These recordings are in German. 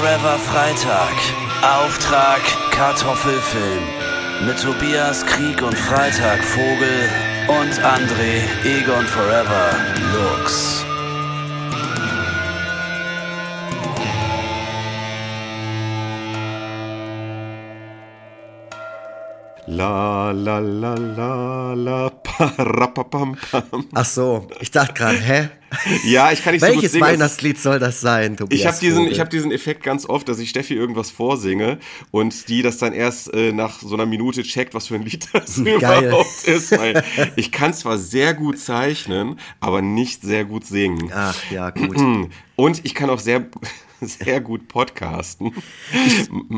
Forever Freitag. Auftrag Kartoffelfilm. Mit Tobias Krieg und Freitag Vogel und André Egon Forever Lux. La la la la la. Ach so, ich dachte gerade, hä? Ja, ich kann nicht so gut Welches singen. Weihnachtslied soll das sein, Tobias Ich habe diesen, ich hab diesen Effekt ganz oft, dass ich Steffi irgendwas vorsinge und die das dann erst äh, nach so einer Minute checkt, was für ein Lied das Geil. überhaupt ist. Weil ich kann zwar sehr gut zeichnen, aber nicht sehr gut singen. Ach ja, gut. Und ich kann auch sehr, sehr gut podcasten.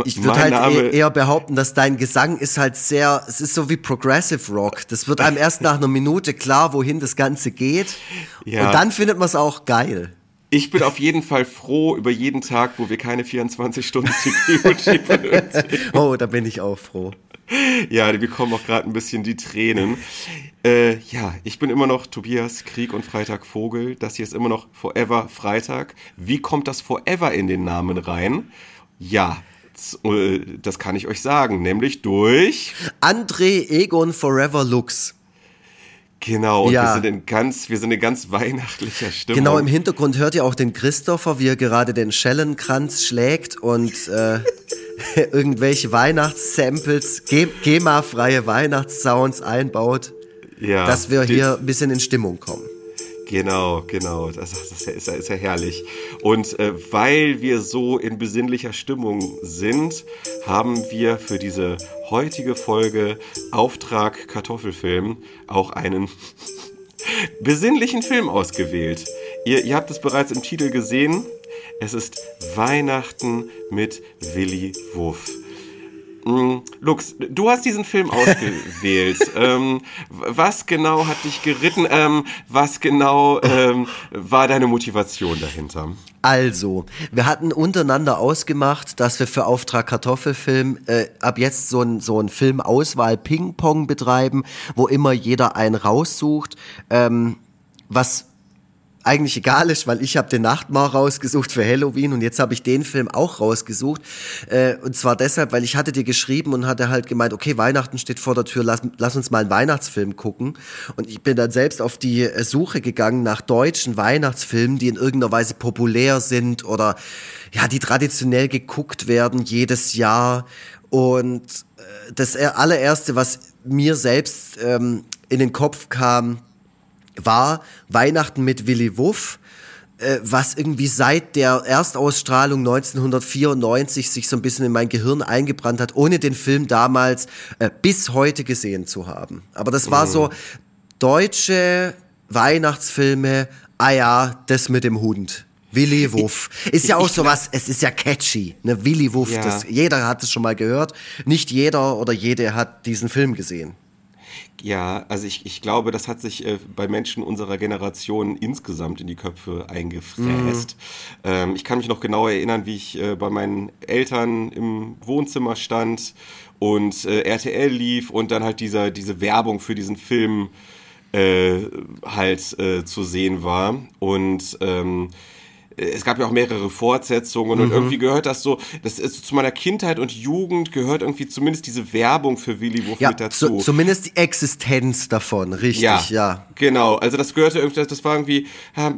Ich mein würde halt Name- eh- eher behaupten, dass dein Gesang ist halt sehr, es ist so wie Progressive Rock. Das wird einem erst nach einer Minute klar, wohin das Ganze geht. Ja. Und dann findet man es auch geil. Ich bin auf jeden Fall froh über jeden Tag, wo wir keine 24 Stunden Security benötigen. Oh, da bin ich auch froh. Ja, wir bekommen auch gerade ein bisschen die Tränen. Äh, ja, ich bin immer noch Tobias Krieg und Freitag Vogel. Das hier ist immer noch Forever Freitag. Wie kommt das Forever in den Namen rein? Ja, äh, das kann ich euch sagen, nämlich durch. André Egon Forever Lux. Genau, und Ja. wir sind in ganz, wir sind in ganz weihnachtlicher Stimmung. Genau, im Hintergrund hört ihr auch den Christopher, wie er gerade den Schellenkranz schlägt und äh, irgendwelche Weihnachtssamples, Ge- GEMA-freie Weihnachtssounds einbaut, ja, dass wir die- hier ein bisschen in Stimmung kommen. Genau, genau. Das, das ist, ja, ist, ja, ist ja herrlich. Und äh, weil wir so in besinnlicher Stimmung sind, haben wir für diese heutige Folge Auftrag Kartoffelfilm auch einen besinnlichen Film ausgewählt. Ihr, ihr habt es bereits im Titel gesehen. Es ist Weihnachten mit Willy Wuff. Mm, Lux, du hast diesen Film ausgewählt. ähm, was genau hat dich geritten? Ähm, was genau ähm, war deine Motivation dahinter? Also, wir hatten untereinander ausgemacht, dass wir für Auftrag Kartoffelfilm äh, ab jetzt so ein, so ein Filmauswahl-Ping-Pong betreiben, wo immer jeder einen raussucht, ähm, was eigentlich egal ist, weil ich habe den Nachtmahr rausgesucht für Halloween und jetzt habe ich den Film auch rausgesucht. Äh, und zwar deshalb, weil ich hatte dir geschrieben und hatte halt gemeint, okay, Weihnachten steht vor der Tür, lass, lass uns mal einen Weihnachtsfilm gucken. Und ich bin dann selbst auf die äh, Suche gegangen nach deutschen Weihnachtsfilmen, die in irgendeiner Weise populär sind oder ja, die traditionell geguckt werden jedes Jahr. Und äh, das allererste, was mir selbst ähm, in den Kopf kam, war Weihnachten mit Willy Wuff, äh, was irgendwie seit der Erstausstrahlung 1994 sich so ein bisschen in mein Gehirn eingebrannt hat, ohne den Film damals äh, bis heute gesehen zu haben. Aber das war so deutsche Weihnachtsfilme, ah ja, das mit dem Hund. Willy Wuff. Ist ja auch sowas, es ist ja catchy, ne? Willy Wuff, Ja. das, jeder hat es schon mal gehört. Nicht jeder oder jede hat diesen Film gesehen. Ja, also ich, ich glaube, das hat sich äh, bei Menschen unserer Generation insgesamt in die Köpfe eingefräst. Ähm, ich kann mich noch genau erinnern, wie ich äh, bei meinen Eltern im Wohnzimmer stand und äh, RTL lief und dann halt dieser, diese Werbung für diesen Film äh, halt äh, zu sehen war. Und ähm, es gab ja auch mehrere Fortsetzungen und irgendwie gehört das so, das ist zu meiner Kindheit und Jugend gehört irgendwie zumindest diese Werbung für Willy Wuff Ja, mit dazu. zu, zumindest die Existenz davon, richtig, ja. Genau, also das gehörte irgendwie, das, das war irgendwie, ja,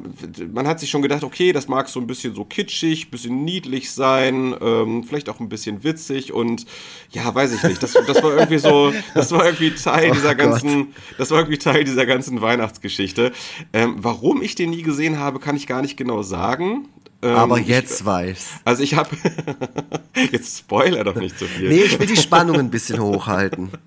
man hat sich schon gedacht, okay, das mag so ein bisschen so kitschig, bisschen niedlich sein, ähm, vielleicht auch ein bisschen witzig und ja, weiß ich nicht, das, das war irgendwie so, das war irgendwie Teil Oh dieser Gott. ganzen, das war irgendwie Teil dieser ganzen Weihnachtsgeschichte. Ähm, warum ich den nie gesehen habe, kann ich gar nicht genau sagen. Ähm, Aber ich- jetzt weiß. Also ich habe, jetzt spoiler doch nicht so viel. Nee, ich will die Spannung ein bisschen hochhalten.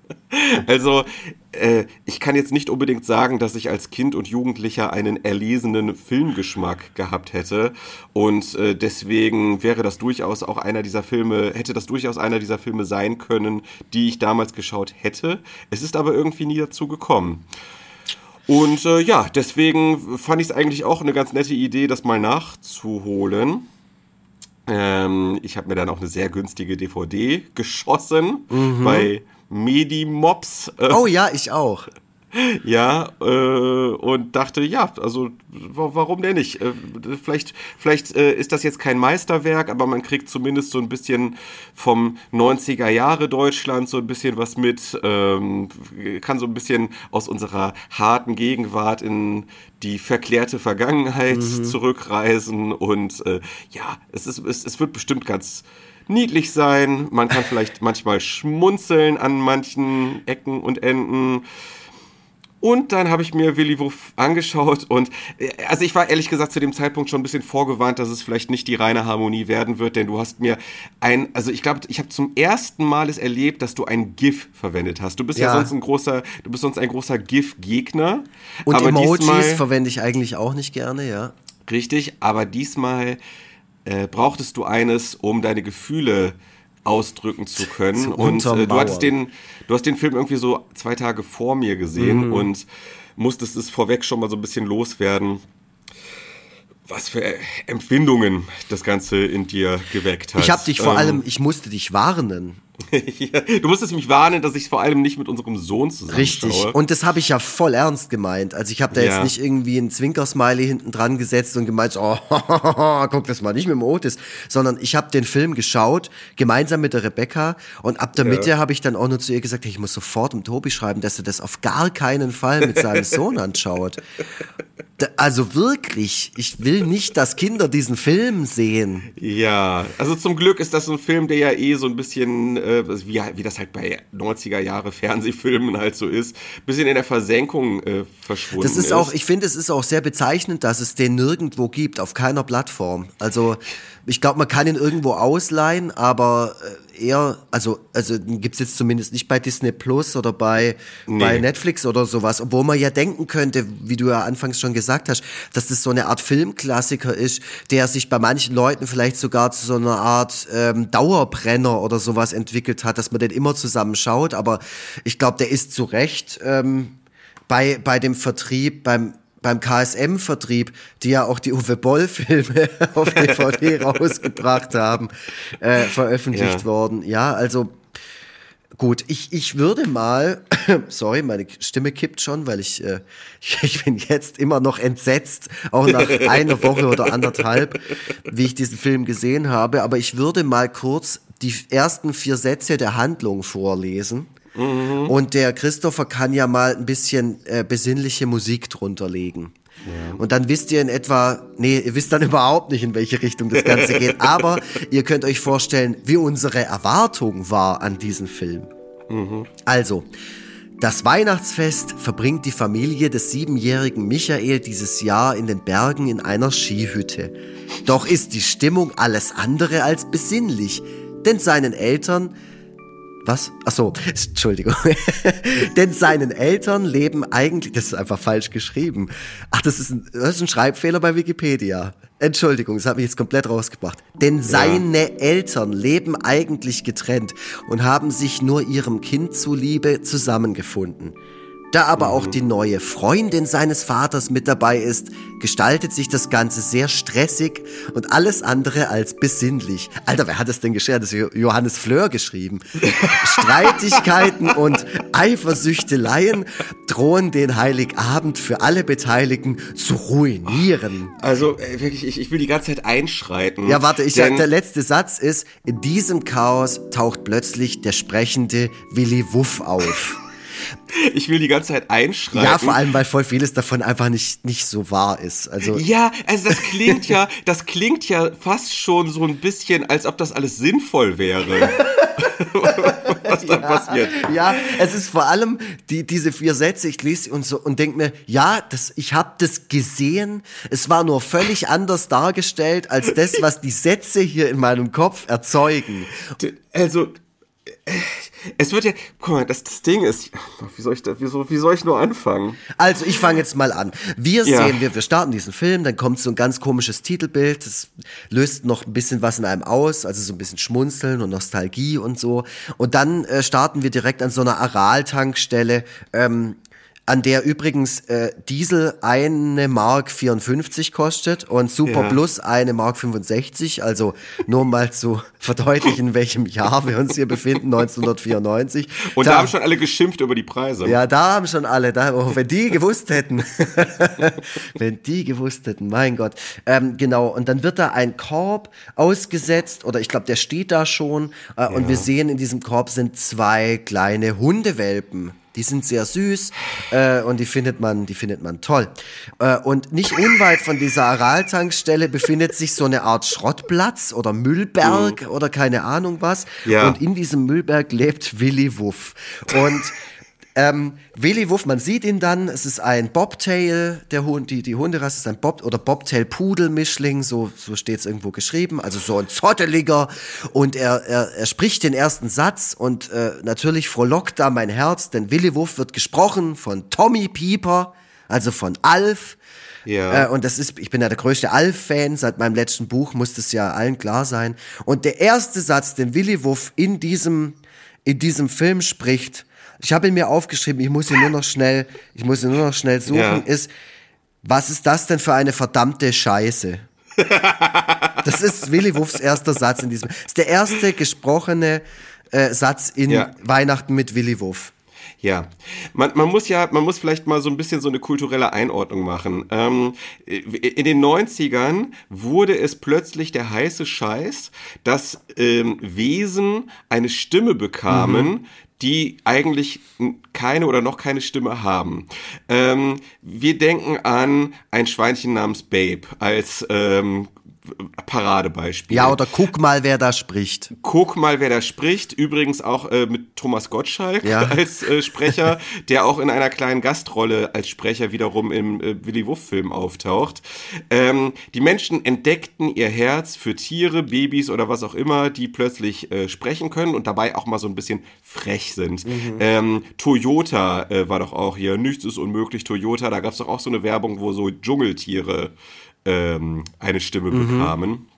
Also, äh, ich kann jetzt nicht unbedingt sagen, dass ich als Kind und Jugendlicher einen erlesenen Filmgeschmack gehabt hätte. Und äh, deswegen wäre das durchaus auch einer dieser Filme, hätte das durchaus einer dieser Filme sein können, die ich damals geschaut hätte. Es ist aber irgendwie nie dazu gekommen. Und äh, ja, deswegen fand ich es eigentlich auch eine ganz nette Idee, das mal nachzuholen. Ähm, ich habe mir dann auch eine sehr günstige DVD geschossen bei Medimops. Äh, Oh ja, ich auch. Ja, äh, und dachte, ja, also warum denn nicht? Äh, vielleicht vielleicht äh, ist das jetzt kein Meisterwerk, aber man kriegt zumindest so ein bisschen vom 90er Jahre Deutschland so ein bisschen was mit, ähm, kann so ein bisschen aus unserer harten Gegenwart in die verklärte Vergangenheit mhm. zurückreisen und äh, ja, es, ist, es, es wird bestimmt ganz niedlich sein. Man kann vielleicht manchmal schmunzeln an manchen Ecken und Enden. Und dann habe ich mir Willy Wuff angeschaut und äh, also ich war ehrlich gesagt zu dem Zeitpunkt schon ein bisschen vorgewarnt, dass es vielleicht nicht die reine Harmonie werden wird, denn du hast mir ein, also ich glaube, ich habe zum ersten Mal es erlebt, dass du ein GIF verwendet hast. Du bist ja, ja sonst ein großer, du bist sonst ein großer GIF-Gegner. Und aber Emojis diesmal, verwende ich eigentlich auch nicht gerne, ja. Richtig, aber diesmal äh, brauchtest du eines, um deine Gefühle ausdrücken zu können. Zu und äh, du hattest den, du hast den Film irgendwie so zwei Tage vor mir gesehen mhm. und musstest es vorweg schon mal so ein bisschen loswerden was für Empfindungen das Ganze in dir geweckt hat. Ich habe dich vor ähm, allem, ich musste dich warnen. du musstest mich warnen, dass ich vor allem nicht mit unserem Sohn zusammen Richtig. Und das habe ich ja voll ernst gemeint. Also ich habe da ja. jetzt nicht irgendwie ein Zwinkersmiley hinten dran gesetzt und gemeint, oh, guck das mal nicht mit dem Otis, sondern ich habe den Film geschaut, gemeinsam mit der Rebecca und ab der ja. Mitte habe ich dann auch nur zu ihr gesagt, hey, ich muss sofort dem Tobi schreiben, dass er das auf gar keinen Fall mit seinem Sohn anschaut. Also wirklich, ich will nicht, dass Kinder diesen Film sehen. Ja, also zum Glück ist das ein Film, der ja eh so ein bisschen, äh, wie, wie das halt bei 90er Jahre Fernsehfilmen halt so ist, bisschen in der Versenkung äh, verschwunden ist. Das ist auch, ich finde, es ist auch sehr bezeichnend, dass es den nirgendwo gibt, auf keiner Plattform. Also ich glaube, man kann ihn irgendwo ausleihen, aber äh, eher, also, also gibt's jetzt zumindest nicht bei Disney Plus oder bei, nee. bei Netflix oder sowas, obwohl man ja denken könnte, wie du ja anfangs schon gesagt hast, dass das so eine Art Filmklassiker ist, der sich bei manchen Leuten vielleicht sogar zu so einer Art ähm, Dauerbrenner oder sowas entwickelt hat, dass man den immer zusammen schaut, aber ich glaube, der ist zu Recht ähm, bei, bei dem Vertrieb, beim beim KSM-Vertrieb, die ja auch die Uwe Boll-Filme auf DVD rausgebracht haben, äh, veröffentlicht ja. worden. Ja, also gut, ich, ich würde mal, sorry, meine Stimme kippt schon, weil ich, äh, ich, ich bin jetzt immer noch entsetzt, auch nach einer Woche oder anderthalb, wie ich diesen Film gesehen habe, aber ich würde mal kurz die ersten vier Sätze der Handlung vorlesen Mhm. Und der Christopher kann ja mal ein bisschen äh, besinnliche Musik drunter legen. Ja. Und dann wisst ihr in etwa, nee, ihr wisst dann überhaupt nicht, in welche Richtung das Ganze geht. Aber ihr könnt euch vorstellen, wie unsere Erwartung war an diesen Film. Mhm. Also, das Weihnachtsfest verbringt die Familie des siebenjährigen Michael dieses Jahr in den Bergen in einer Skihütte. Doch ist die Stimmung alles andere als besinnlich, denn seinen Eltern was? Ach so, Entschuldigung. Denn seinen Eltern leben eigentlich, das ist einfach falsch geschrieben. Ach, das ist ein, das ist ein Schreibfehler bei Wikipedia. Entschuldigung, das hat mich jetzt komplett rausgebracht. Denn seine ja. Eltern leben eigentlich getrennt und haben sich nur ihrem Kind zuliebe zusammengefunden. Da aber auch die neue Freundin seines Vaters mit dabei ist, gestaltet sich das Ganze sehr stressig und alles andere als besinnlich. Alter, wer hat das denn geschrieben? Das ist Johannes Fleur geschrieben. Streitigkeiten und Eifersüchteleien drohen den Heiligabend für alle Beteiligten zu ruinieren. Also äh, wirklich, ich, ich will die ganze Zeit einschreiten. Ja, warte, ich der letzte Satz ist, in diesem Chaos taucht plötzlich der sprechende Willy Wuff auf. Ich will die ganze Zeit einschreiten. Ja, vor allem, weil voll vieles davon einfach nicht, nicht so wahr ist. Also ja, also das klingt ja, das klingt ja fast schon so ein bisschen, als ob das alles sinnvoll wäre. was da ja, passiert. Ja, es ist vor allem die, diese vier Sätze, ich lese sie und so und denke mir, ja, das, ich habe das gesehen, es war nur völlig anders dargestellt als das, was die Sätze hier in meinem Kopf erzeugen. Also, es wird ja, guck mal, das, das Ding ist, wie soll ich da, wie soll, wie soll ich nur anfangen? Also ich fange jetzt mal an. Wir ja. sehen, wir, wir starten diesen Film, dann kommt so ein ganz komisches Titelbild, das löst noch ein bisschen was in einem aus, also so ein bisschen Schmunzeln und Nostalgie und so. Und dann äh, starten wir direkt an so einer Aral-Tankstelle, ähm, an der übrigens äh, Diesel eine Mark 54 kostet und Super Ja. Plus eine Mark 65. Also nur mal zu verdeutlichen, in welchem Jahr wir uns hier befinden, 1994. Und Da- da haben schon alle geschimpft über die Preise. ja, da haben schon alle, da, oh, wenn die gewusst hätten, wenn die gewusst hätten, mein Gott. Ähm, genau, und dann wird da ein Korb ausgesetzt, oder ich glaube, der steht da schon, äh, und wir sehen, in diesem Korb sind zwei kleine Hundewelpen. Die sind sehr süß äh, und die findet man, die findet man toll. Äh, und nicht unweit von dieser Araltankstelle befindet sich so eine Art Schrottplatz oder Müllberg oder keine Ahnung was. Ja. Und in diesem Müllberg lebt Willy Wuff. Und ähm, Willy Wuff, man sieht ihn dann, es ist ein Bobtail, der Hund, die, die Hunderasse ist ein Bob oder Bobtail-Pudel-Mischling, so, so steht es irgendwo geschrieben, also so ein zotteliger und er, er, er spricht den ersten Satz und äh, natürlich frohlockt da mein Herz, denn Willy Wuff wird gesprochen von Tommy Pieper, also von Alf. Ja. Äh, und das ist, ich bin ja der größte Alf-Fan, seit meinem letzten Buch muss das ja allen klar sein. Und der erste Satz, den Willy Wuff in diesem, in diesem Film spricht, ich habe ihn mir aufgeschrieben, ich muss ihn nur noch schnell, ich muss ihn nur noch schnell suchen, Ja. ist, was ist das denn für eine verdammte Scheiße? das ist Willy Wuffs erster Satz in diesem, das ist der erste gesprochene äh, Satz in Ja. Weihnachten mit Willy Wuff. Ja, man, man muss ja, man muss vielleicht mal so ein bisschen so eine kulturelle Einordnung machen. Ähm, in den 90ern wurde es plötzlich der heiße Scheiß, dass ähm, Wesen eine Stimme bekamen, die eigentlich keine oder noch keine Stimme haben. Ähm, wir denken an ein Schweinchen namens Babe als ähm, Paradebeispiel. Ja, oder guck mal, wer da spricht. Guck mal, wer da spricht. Übrigens auch äh, mit Thomas Gottschalk Ja. als äh, Sprecher, der auch in einer kleinen Gastrolle als Sprecher wiederum im äh, Willy Wuff-Film auftaucht. Ähm, die Menschen entdeckten ihr Herz für Tiere, Babys oder was auch immer, die plötzlich äh, sprechen können und dabei auch mal so ein bisschen frech sind. Ähm, Toyota äh, war doch auch hier, nichts ist unmöglich, Toyota. Da gab es doch auch so eine Werbung, wo so Dschungeltiere ähm, eine Stimme bekamen.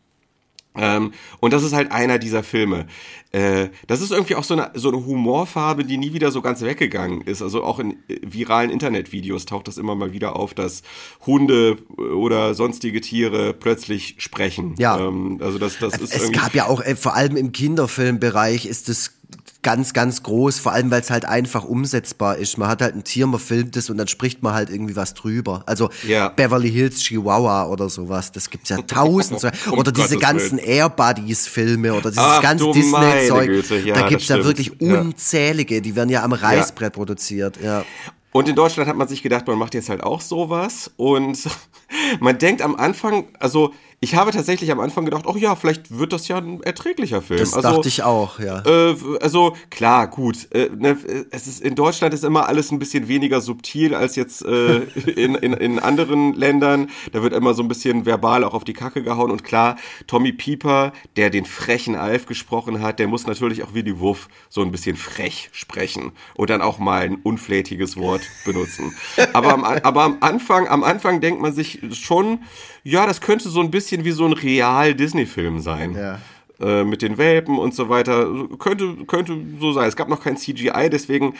Ähm, und das ist halt einer dieser Filme. Äh, das ist irgendwie auch so eine, so eine Humorfarbe, die nie wieder so ganz weggegangen ist. Also auch in äh, viralen Internetvideos taucht das immer mal wieder auf, dass Hunde oder sonstige Tiere plötzlich sprechen. Ja. Ähm, also das, das ist Es irgendwie. gab ja auch, äh, vor allem im Kinderfilmbereich ist es ganz, ganz groß, vor allem weil es halt einfach umsetzbar ist. Man hat halt ein Tier, man filmt es und dann spricht man halt irgendwie was drüber. Also Ja. Beverly Hills Chihuahua oder sowas, das gibt's ja tausend. Um oder diese Gottes ganzen Willen. Air Buddies Filme oder dieses Ach, ganze Disney-Zeug. Ja, da gibt's ja wirklich Ja. unzählige, die werden ja am Reißbrett produziert. Ja. Und in Deutschland hat man sich gedacht, man macht jetzt halt auch sowas. Und man denkt am Anfang, also ich habe tatsächlich am Anfang gedacht, oh ja, vielleicht wird das ja ein erträglicher Film. Das also, dachte ich auch, ja. Äh, also klar, gut. Äh, ne, es ist in Deutschland ist immer alles ein bisschen weniger subtil als jetzt äh, in, in, in anderen Ländern. Da wird immer so ein bisschen verbal auch auf die Kacke gehauen. Und klar, Tommy Pieper, der den frechen Alf gesprochen hat, der muss natürlich auch wie die Wuff so ein bisschen frech sprechen und dann auch mal ein unflätiges Wort benutzen. Aber am, aber am Anfang, am Anfang denkt man sich schon, ja, das könnte so ein bisschen wie so ein real Disney-Film sein Ja. äh, mit den Welpen und so weiter. Könnte, könnte so sein. Es gab noch kein CGI, deswegen,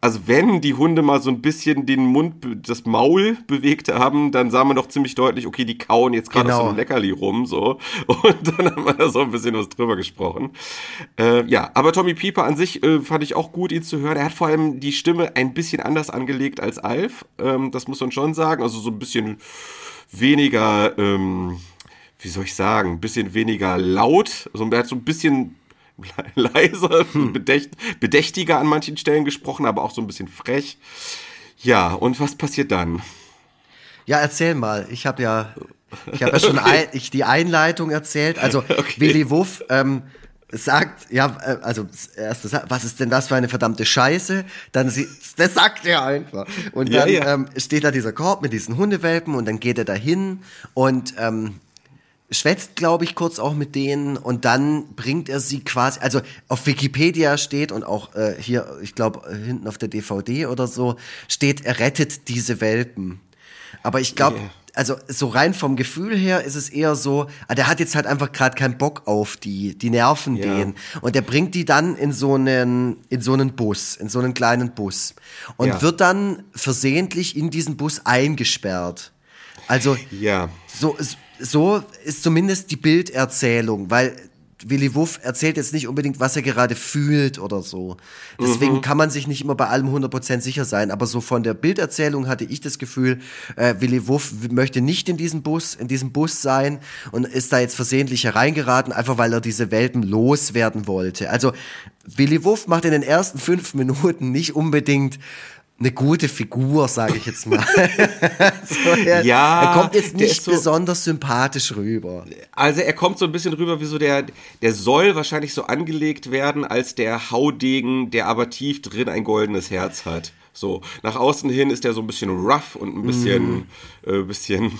also wenn die Hunde mal so ein bisschen den Mund, das Maul bewegt haben, dann sah man doch ziemlich deutlich, okay, die kauen jetzt gerade auf so Genau. einem Leckerli rum, so. Und dann haben wir da so ein bisschen was drüber gesprochen. Äh, ja, aber Tommy Pieper an sich äh, fand ich auch gut, ihn zu hören. Er hat vor allem die Stimme ein bisschen anders angelegt als Alf. Ähm, das muss man schon sagen. Also so ein bisschen weniger, ähm, wie soll ich sagen, ein bisschen weniger laut. Also er hat so ein bisschen le- leiser, bedächt, bedächtiger an manchen Stellen gesprochen, aber auch so ein bisschen frech. Ja, und was passiert dann? Ja, erzähl mal. Ich habe ja, ich habe ja schon ein, ich die Einleitung erzählt. Also Willy Wuff ähm, sagt, ja, äh, also Sa- was ist denn das für eine verdammte Scheiße? Dann sie, das sagt er einfach. Und Ja, dann ja. Ähm, steht da dieser Korb mit diesen Hundewelpen und dann geht er dahin und ähm, schwätzt, glaube ich, kurz auch mit denen und dann bringt er sie quasi, also auf Wikipedia steht und auch äh, hier, ich glaube, hinten auf der DVD oder so, steht, er rettet diese Welpen. Aber ich glaube, Yeah. also so rein vom Gefühl her ist es eher so, ah, der hat jetzt halt einfach gerade keinen Bock auf die, die nerven Ja. den. Und der bringt die dann in so einen, in so einen Bus, in so einen kleinen Bus. Und Ja. wird dann versehentlich in diesen Bus eingesperrt. Also Ja. so, so ist zumindest die Bilderzählung, weil Willy Wuff erzählt jetzt nicht unbedingt, was er gerade fühlt oder so. Deswegen kann man sich nicht immer bei allem 100% sicher sein. Aber so von der Bilderzählung hatte ich das Gefühl, äh, Willy Wuff möchte nicht in diesem Bus, in diesem Bus sein und ist da jetzt versehentlich hereingeraten, einfach weil er diese Welpen loswerden wollte. Also Willy Wuff macht in den ersten fünf Minuten nicht unbedingt eine gute Figur, sage ich jetzt mal. so, er, Ja, er kommt jetzt nicht so- besonders sympathisch rüber. Also er kommt so ein bisschen rüber wie so der, der soll wahrscheinlich so angelegt werden als der Haudegen, der aber tief drin ein goldenes Herz hat. So, nach außen hin ist er so ein bisschen rough und ein bisschen, äh, bisschen,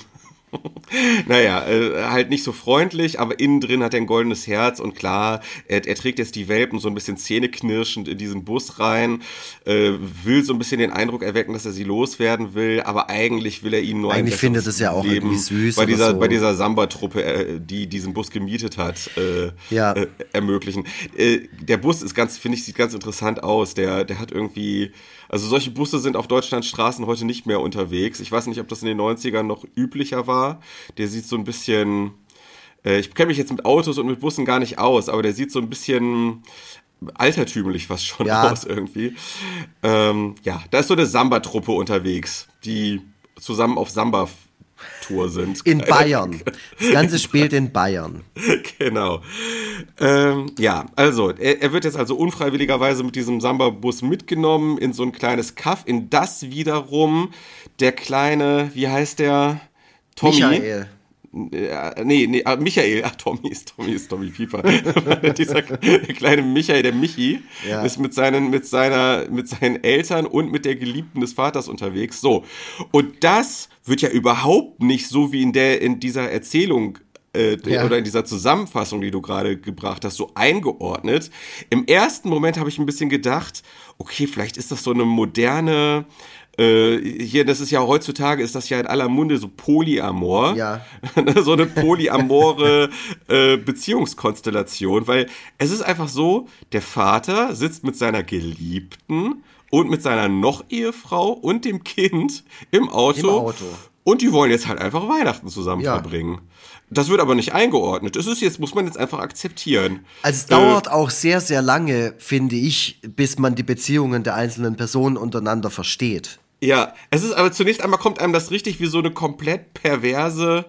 naja, äh, halt nicht so freundlich, aber innen drin hat er ein goldenes Herz und klar, er, er trägt jetzt die Welpen so ein bisschen zähneknirschend in diesen Bus rein, äh, will so ein bisschen den Eindruck erwecken, dass er sie loswerden will, aber eigentlich will er ihnen nur ein Eigentlich findet besseres es ja auch Leben irgendwie süß bei dieser, so. bei dieser Samba-Truppe, äh, die diesen Bus gemietet hat, äh, Ja. äh, ermöglichen. Äh, der Bus ist ganz, finde ich, sieht ganz interessant aus. Der, der hat irgendwie, also solche Busse sind auf Deutschlands Straßen heute nicht mehr unterwegs. Ich weiß nicht, ob das in den 90ern noch üblicher war. Der sieht so ein bisschen, äh, ich kenne mich jetzt mit Autos und mit Bussen gar nicht aus, aber der sieht so ein bisschen altertümlich fast schon Ja. aus irgendwie. Ähm, ja, da ist so eine Samba-Truppe unterwegs, die zusammen auf Samba-Tour sind. In Bayern. Das Ganze spielt in Bayern. genau. Ähm, ja, also, er, er wird jetzt also unfreiwilligerweise mit diesem Samba-Bus mitgenommen in so ein kleines Kaff, in das wiederum der kleine, wie heißt der? Tommy. Michael. Nee, nee, ah, Michael, ach, Tommy ist Tommy ist Tommy Pieper. Dieser kleine Michael, der Michi, Ja. ist mit seinen, mit seiner, mit seinen Eltern und mit der Geliebten des Vaters unterwegs. So. Und das wird ja überhaupt nicht so wie in der, in dieser Erzählung äh, Ja. oder in dieser Zusammenfassung, die du gerade gebracht hast, so eingeordnet. Im ersten Moment habe ich ein bisschen gedacht, okay, vielleicht ist das so eine moderne, äh, hier, das ist ja heutzutage, ist das ja in aller Munde so Polyamor. Ja. so eine polyamore äh, Beziehungskonstellation, weil es ist einfach so, der Vater sitzt mit seiner Geliebten und mit seiner Noch-Ehefrau und dem Kind im Auto. Im Auto. Und die wollen jetzt halt einfach Weihnachten zusammen Ja. verbringen. Das wird aber nicht eingeordnet. Das ist jetzt, muss man jetzt einfach akzeptieren. Also es dauert auch sehr, sehr lange, finde ich, bis man die Beziehungen der einzelnen Personen untereinander versteht. Ja, es ist aber zunächst einmal kommt einem das richtig wie so eine komplett perverse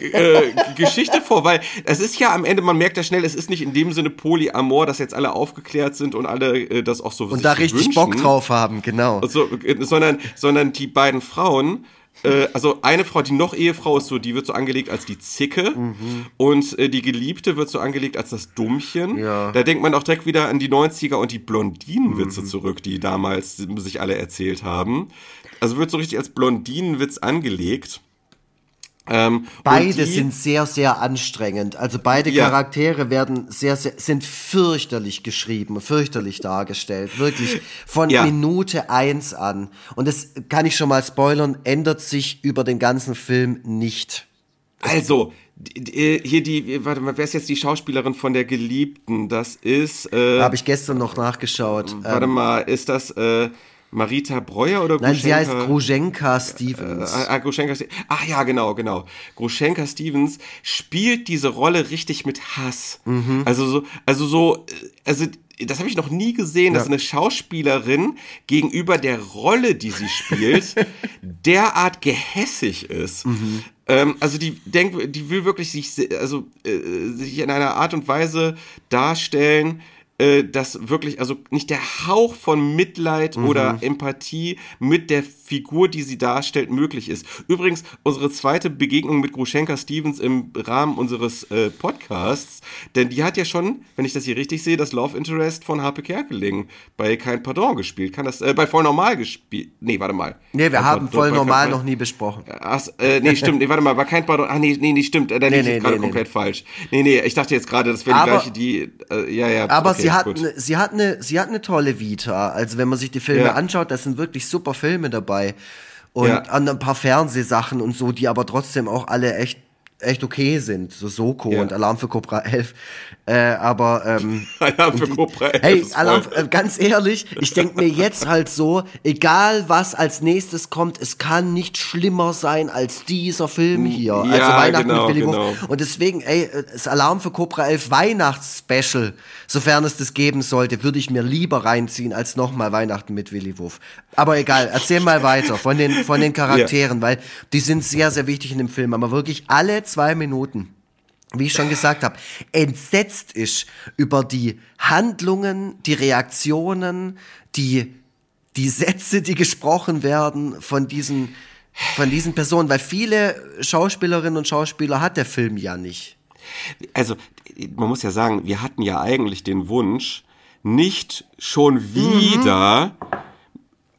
äh, Geschichte vor, weil es ist ja am Ende, man merkt ja schnell, es ist nicht in dem Sinne Polyamor, dass jetzt alle aufgeklärt sind und alle äh, das auch so Und da richtig Bock drauf haben, genau. so, äh, sondern, sondern die beiden Frauen, äh, also eine Frau, die noch Ehefrau ist so, die wird so angelegt als die Zicke Mhm. und äh, die Geliebte wird so angelegt als das Dummchen. Ja. Da denkt man auch direkt wieder an die 90er und die Blondinenwitze Mhm. zurück, die damals sich alle erzählt haben. Also wird so richtig als Blondinenwitz angelegt. Ähm, Beide die- sind sehr, sehr anstrengend. Also beide Ja. Charaktere werden sehr, sehr, sind fürchterlich geschrieben, fürchterlich dargestellt. Wirklich von Ja. Minute eins an. Und das kann ich schon mal spoilern, ändert sich über den ganzen Film nicht. Also, d- hier die, warte mal, wer ist jetzt die Schauspielerin von der Geliebten? Das ist, äh, Habe ich gestern noch nachgeschaut. warte Ähm, mal, ist das äh, Marita Breuer oder nein, sie heißt Gruschenka? Gruschenka Stevens. Ah, ah, Gruschenka Ste- Ach ja, genau, genau. Gruschenka Stevens spielt diese Rolle richtig mit Hass. Mhm. Also so, also so, äh, also das habe ich noch nie gesehen, dass eine Schauspielerin gegenüber der Rolle, die sie spielt, derart gehässig ist. Mhm. Ähm, also die denkt, die will wirklich sich, also äh, sich in einer Art und Weise darstellen, äh, dass wirklich, also nicht der Hauch von Mitleid Mhm. oder Empathie mit der Figur, die sie darstellt, möglich ist. Übrigens, unsere zweite Begegnung mit Gruschenka Stevens im Rahmen unseres äh, Podcasts, denn die hat ja schon, wenn ich das hier richtig sehe, das Love Interest von Harpe Kerkeling bei Kein Pardon gespielt. Kann das, äh, bei Voll Normal gespielt. Nee, warte mal. nee, wir haben voll normal noch nie besprochen. Ach, äh, nee, stimmt. Nee, warte mal, war kein Pardon. Ah, nee, nee, nee, stimmt. Äh, Da liege nee, ich gerade nee, komplett falsch. Nee, nee, ich dachte jetzt gerade, das wäre die Aber- gleiche, die, äh, ja, ja. Aber okay, sie hat, gut. ne, sie hat eine, sie hat eine tolle Vita. Also wenn man sich die Filme Ja. anschaut, da sind wirklich super Filme dabei. und Ja. an ein paar Fernsehsachen und so, die aber trotzdem auch alle echt echt okay sind, so Soko Ja. und Alarm für Cobra 11. Äh, aber ähm, Alarm für Cobra 11 Hey, Alarm, äh, ganz ehrlich, ich denke mir jetzt halt so, egal was als nächstes kommt, es kann nicht schlimmer sein als dieser Film hier. also Ja, Weihnachten genau, mit Willy genau. Und deswegen, ey, äh, das Alarm für Cobra 11 Weihnachtsspecial, sofern es das geben sollte, würde ich mir lieber reinziehen als nochmal Weihnachten mit Willy Wuff. Aber egal, erzähl mal weiter von den, von den Charakteren, weil die sind sehr, sehr wichtig in dem Film. Aber wirklich alle zwei Minuten wie ich schon gesagt habe, entsetzt ist über die Handlungen, die Reaktionen, die, die Sätze, die gesprochen werden von diesen, von diesen Personen, weil viele Schauspielerinnen und Schauspieler hat der Film ja nicht. Also, man muss ja sagen, wir hatten ja eigentlich den Wunsch, nicht schon wieder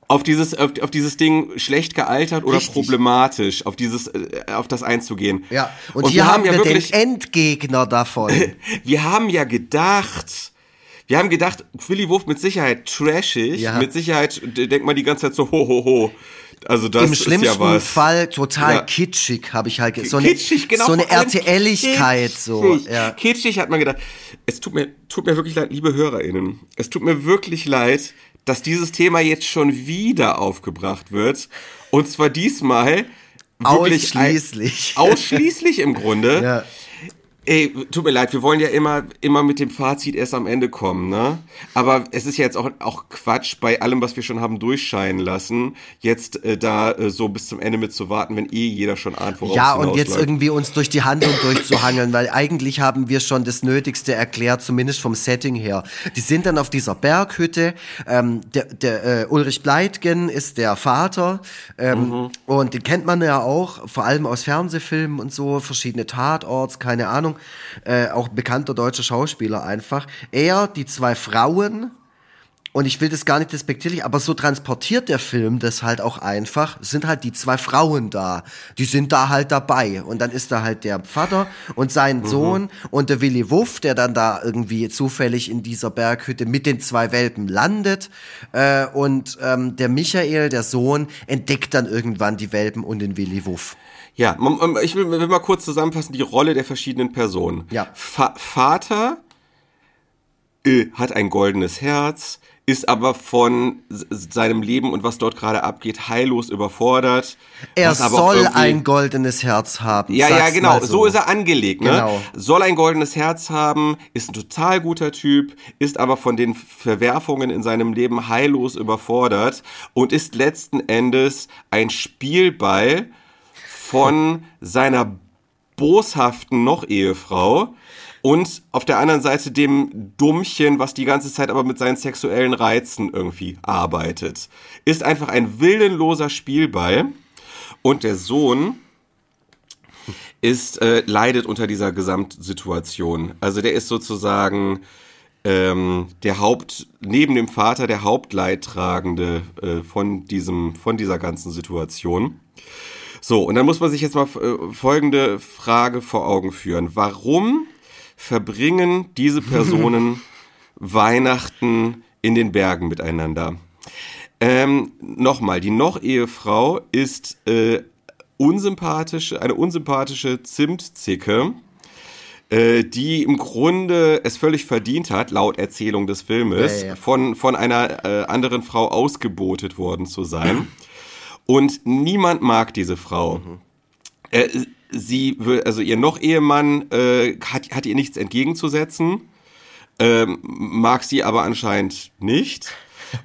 auf dieses, auf, auf dieses Ding schlecht gealtert oder Richtig. problematisch, auf dieses, äh, auf das einzugehen. Ja, und, hier haben wir den Endgegner davon. wir haben ja gedacht, wir haben gedacht, Willy Wurf mit Sicherheit trashig, Ja. mit Sicherheit denkt man die ganze Zeit so ho ho ho. Also das Im ist schlimmsten ja was. Fall total Ja. kitschig, habe ich halt so eine, kitschig, genau. so eine RTLigkeit so. kitschig. Ja. Kitschig hat man gedacht. Es tut mir, tut mir wirklich leid, liebe HörerInnen. Es tut mir wirklich leid, dass dieses Thema jetzt schon wieder aufgebracht wird. Und zwar diesmal wirklich ein- Ausschließlich. ausschließlich im Grunde. Ja. Ey, tut mir leid, wir wollen ja immer, immer mit dem Fazit erst am Ende kommen, ne? Aber es ist ja jetzt auch, auch Quatsch, bei allem, was wir schon haben durchscheinen lassen, jetzt äh, da äh, so bis zum Ende mit zu warten, wenn eh jeder schon ahnt, worauf Ja, und jetzt irgendwie uns durch die Handlung durchzuhangeln, weil eigentlich haben wir schon das Nötigste erklärt, zumindest vom Setting her. Die sind dann auf dieser Berghütte. Ähm, der der äh, Ulrich Bleitgen ist der Vater ähm, und den kennt man ja auch, vor allem aus Fernsehfilmen und so, verschiedene Tatorts, keine Ahnung. Äh, auch bekannter deutscher Schauspieler einfach. Er, die zwei Frauen, und ich will das gar nicht despektierlich, aber so transportiert der Film das halt auch einfach. Sind halt die zwei Frauen da. Die sind da halt dabei. Und dann ist da halt der Vater und sein Sohn und der Willy Wuff, der dann da irgendwie zufällig in dieser Berghütte mit den zwei Welpen landet. Äh, und ähm, der Michael, der Sohn, entdeckt dann irgendwann die Welpen und den Willy Wuff. Ja, man- ich will, will mal kurz zusammenfassen, die Rolle der verschiedenen Personen. Ja. Fa Vater äh, hat ein goldenes Herz, ist aber von seinem Leben und was dort gerade abgeht heillos überfordert. Er soll ein goldenes Herz haben. Ja, ja, genau. mal So. ist er angelegt. Ne? Genau. Soll ein goldenes Herz haben, ist ein total guter Typ, ist aber von den Verwerfungen in seinem Leben heillos überfordert und ist letzten Endes ein Spielball von seiner boshaften Noch-Ehefrau und auf der anderen Seite dem Dummchen, was die ganze Zeit aber mit seinen sexuellen Reizen irgendwie arbeitet. Ist einfach ein willenloser Spielball und der Sohn ist, äh, leidet unter dieser Gesamtsituation. Also der ist sozusagen ähm, der Haupt, neben dem Vater der Hauptleidtragende äh, von diesem, von dieser ganzen Situation. So, und dann muss man sich jetzt mal äh, folgende Frage vor Augen führen. Warum verbringen diese Personen Weihnachten in den Bergen miteinander? Ähm, Nochmal, die Noch-Ehefrau ist äh, unsympathische, eine unsympathische Zimtzicke, äh, die im Grunde es völlig verdient hat, laut Erzählung des Filmes, Ja, ja. Von, von einer äh, anderen Frau ausgebotet worden zu sein. Und niemand mag diese Frau. Äh, sie will, also ihr noch Ehemann äh, hat, hat ihr nichts entgegenzusetzen, ähm, mag sie aber anscheinend nicht.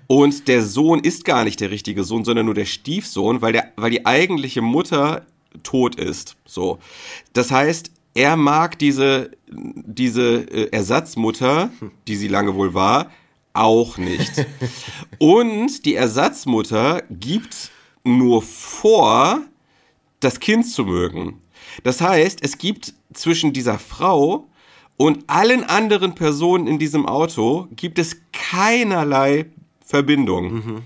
Und der Sohn ist gar nicht der richtige Sohn, sondern nur der Stiefsohn, weil, der, weil die eigentliche Mutter tot ist. So. Das heißt, er mag diese, diese äh, Ersatzmutter, die sie lange wohl war, auch nicht. Und die Ersatzmutter gibt nur vor, das Kind zu mögen. Das heißt, es gibt zwischen dieser Frau und allen anderen Personen in diesem Auto gibt es keinerlei Verbindung.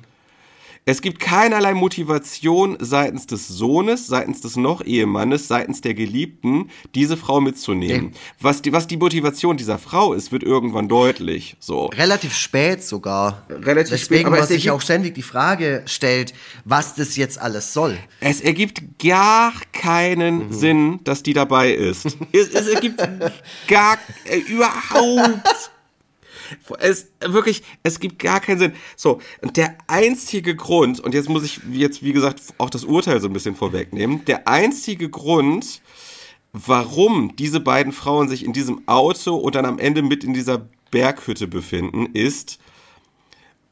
Es gibt keinerlei Motivation seitens des Sohnes, seitens des Noch-Ehemannes, seitens der Geliebten, diese Frau mitzunehmen. Nee. Was, die, was die Motivation dieser Frau ist, wird irgendwann deutlich. So. Relativ spät sogar. Relativ Deswegen spät, aber es sich auch ständig die Frage stellt, was das jetzt alles soll. Es ergibt gar keinen Mhm. Sinn, dass die dabei ist. es, es ergibt gar äh, überhaupt. Es wirklich, es gibt gar keinen Sinn. So, und der einzige Grund, und jetzt muss ich jetzt, wie gesagt, auch das Urteil so ein bisschen vorwegnehmen, der einzige Grund, warum diese beiden Frauen sich in diesem Auto und dann am Ende mit in dieser Berghütte befinden, ist,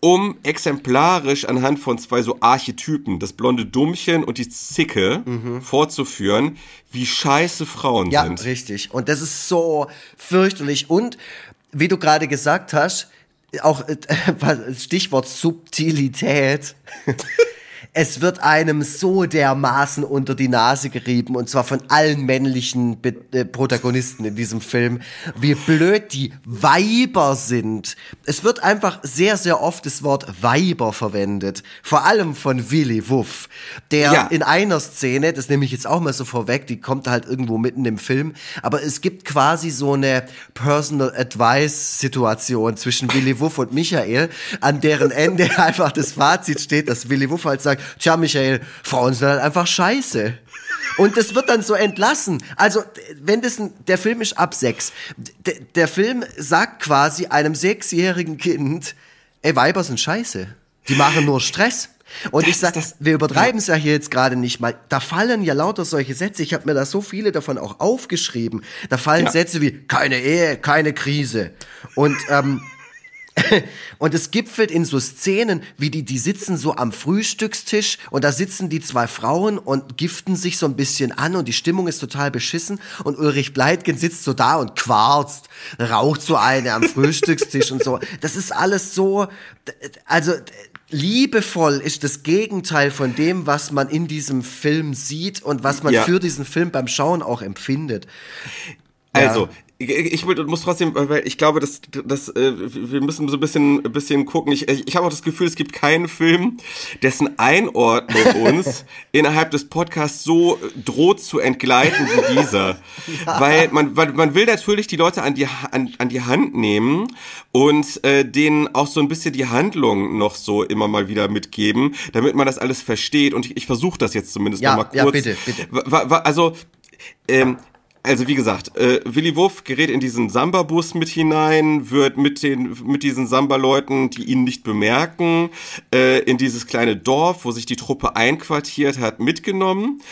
um exemplarisch anhand von zwei so Archetypen, das blonde Dummchen und die Zicke, vorzuführen, wie scheiße Frauen Ja, sind. richtig. Und das ist so fürchterlich. Und wie du gerade gesagt hast, auch äh, Stichwort Subtilität. Es wird einem so dermaßen unter die Nase gerieben, und zwar von allen männlichen Be äh, Protagonisten in diesem Film, wie blöd die Weiber sind. Es wird einfach sehr, sehr oft das Wort Weiber verwendet. Vor allem von Willy Wuff, der Ja. in einer Szene, das nehme ich jetzt auch mal so vorweg, die kommt halt irgendwo mitten im Film, aber es gibt quasi so eine Personal Advice Situation zwischen Willy Wuff und Michael, an deren Ende einfach das Fazit steht, dass Willy Wuff halt sagt, tja Michael, Frauen sind halt einfach scheiße. Und das wird dann so entlassen. Also, wenn das ein, der Film ist ab sechs. D der Film sagt quasi einem sechsjährigen Kind, ey, Weiber sind scheiße. Die machen nur Stress. Und ich sag, das- wir übertreiben es ja hier jetzt gerade nicht mal. Da fallen ja lauter solche Sätze. Ich habe mir da so viele davon auch aufgeschrieben. Da fallen Ja. Sätze wie keine Ehe, keine Krise. Und ähm, und es gipfelt in so Szenen, wie die, die sitzen so am Frühstückstisch und da sitzen die zwei Frauen und giften sich so ein bisschen an und die Stimmung ist total beschissen und Ulrich Bleitgen sitzt so da und quarzt, raucht so eine am Frühstückstisch und so. Das ist alles so, also liebevoll ist das Gegenteil von dem, was man in diesem Film sieht und was man Ja. für diesen Film beim Schauen auch empfindet. Also, ich, muss trotzdem, weil ich glaube, dass, dass äh, wir müssen so ein bisschen, ein bisschen gucken. Ich, ich habe auch das Gefühl, es gibt keinen Film, dessen Einordnung uns innerhalb des Podcasts so droht zu entgleiten wie dieser. Weil man, man, man will natürlich die Leute an die, an, an die Hand nehmen und äh, denen auch so ein bisschen die Handlung noch so immer mal wieder mitgeben, damit man das alles versteht. Und ich, ich versuche das jetzt zumindest Ja, noch mal kurz. ja, bitte, bitte. Also, ähm, also wie gesagt, äh, Willy Wuff gerät in diesen Samba-Bus mit hinein, wird mit den mit diesen Samba-Leuten, die ihn nicht bemerken, äh, in dieses kleine Dorf, wo sich die Truppe einquartiert hat, mitgenommen.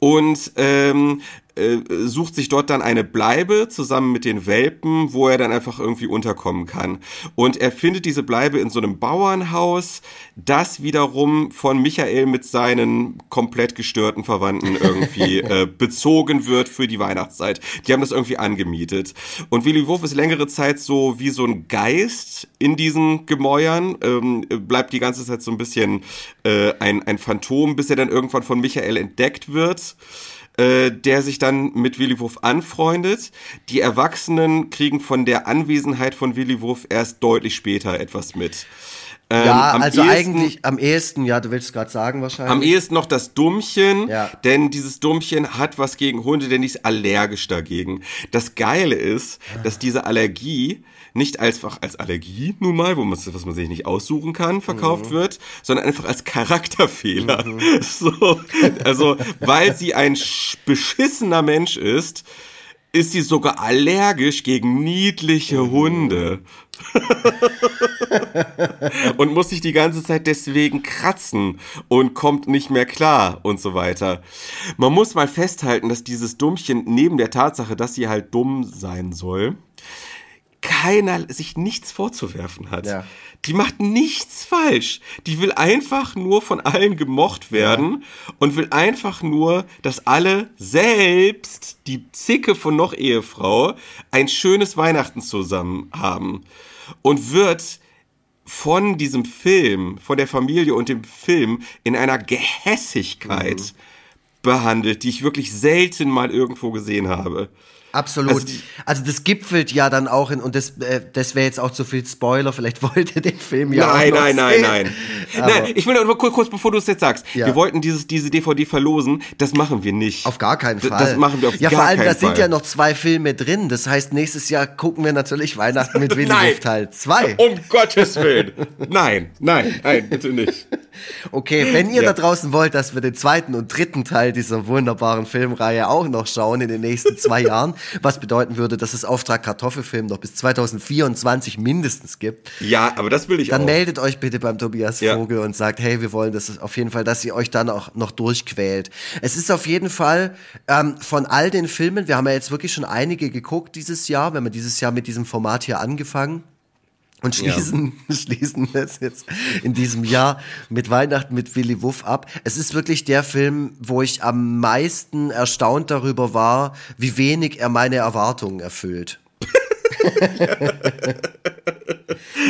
Und ähm, äh, sucht sich dort dann eine Bleibe zusammen mit den Welpen, wo er dann einfach irgendwie unterkommen kann. Und er findet diese Bleibe in so einem Bauernhaus, das wiederum von Michael mit seinen komplett gestörten Verwandten irgendwie äh, bezogen wird für die Weihnachtszeit. Die haben das irgendwie angemietet. Und Willy Wurf ist längere Zeit so wie so ein Geist in diesen Gemäuern, ähm, bleibt die ganze Zeit so ein bisschen äh, ein, ein Phantom, bis er dann irgendwann von Michael entdeckt wird äh, der sich dann mit Willy Wurf anfreundet. Die Erwachsenen kriegen von der Anwesenheit von Willy Wurf erst deutlich später etwas mit. Ähm, Ja, also ehesten- eigentlich am ehesten, ja, du willst gerade sagen wahrscheinlich. Am ehesten noch das Dummchen, Ja. denn dieses Dummchen hat was gegen Hunde, denn die ist allergisch dagegen. Das Geile ist, dass diese Allergie nicht einfach als Allergie nun mal, wo man, was man sich nicht aussuchen kann, verkauft wird, sondern einfach als Charakterfehler. So, also, weil sie ein sch- beschissener Mensch ist, ist sie sogar allergisch gegen niedliche Hunde. und muss sich die ganze Zeit deswegen kratzen und kommt nicht mehr klar und so weiter. Man muss mal festhalten, dass dieses Dummchen neben der Tatsache, dass sie halt dumm sein soll, keiner sich nichts vorzuwerfen hat. Ja. Die macht nichts falsch. Die will einfach nur von allen gemocht werden und will einfach nur, dass alle selbst die Zicke von noch Ehefrau ein schönes Weihnachten zusammen haben und wird von diesem Film, von der Familie und dem Film in einer Gehässigkeit behandelt, die ich wirklich selten mal irgendwo gesehen habe. Absolut. Also Also, das gipfelt ja dann auch in, und das, äh, das wäre jetzt auch zu viel Spoiler, vielleicht wollt ihr den Film ja nein, auch noch nein, nein, nein, Aber nein. Ich will nur kurz, kurz bevor du es jetzt sagst. Ja. Wir wollten dieses, diese DVD verlosen. Das machen wir nicht. Auf gar keinen Fall. Das machen wir auf Ja, gar vor allem, keinen da Fall. sind ja noch zwei Filme drin. Das heißt, nächstes Jahr gucken wir natürlich Weihnachten mit Nein. Wuff Teil 2. Um Gottes Willen. Nein, nein, nein, bitte nicht. Okay, wenn ihr Ja. da draußen wollt, dass wir den zweiten und dritten Teil dieser wunderbaren Filmreihe auch noch schauen in den nächsten zwei Jahren, was bedeuten würde, dass es Auftrag Kartoffelfilm noch bis 2024 mindestens gibt, Ja, aber das will ich dann auch. meldet euch bitte beim Tobias Ja. Vogel und sagt, hey, wir wollen das auf jeden Fall, dass ihr euch dann auch noch durchquält. Es ist auf jeden Fall ähm, von all den Filmen, wir haben ja jetzt wirklich schon einige geguckt dieses Jahr, wir haben ja dieses Jahr mit diesem Format hier angefangen. Und schließen, schließen es jetzt in diesem Jahr mit Weihnachten mit Willy Wuff ab. Es ist wirklich der Film, wo ich am meisten erstaunt darüber war, wie wenig er meine Erwartungen erfüllt.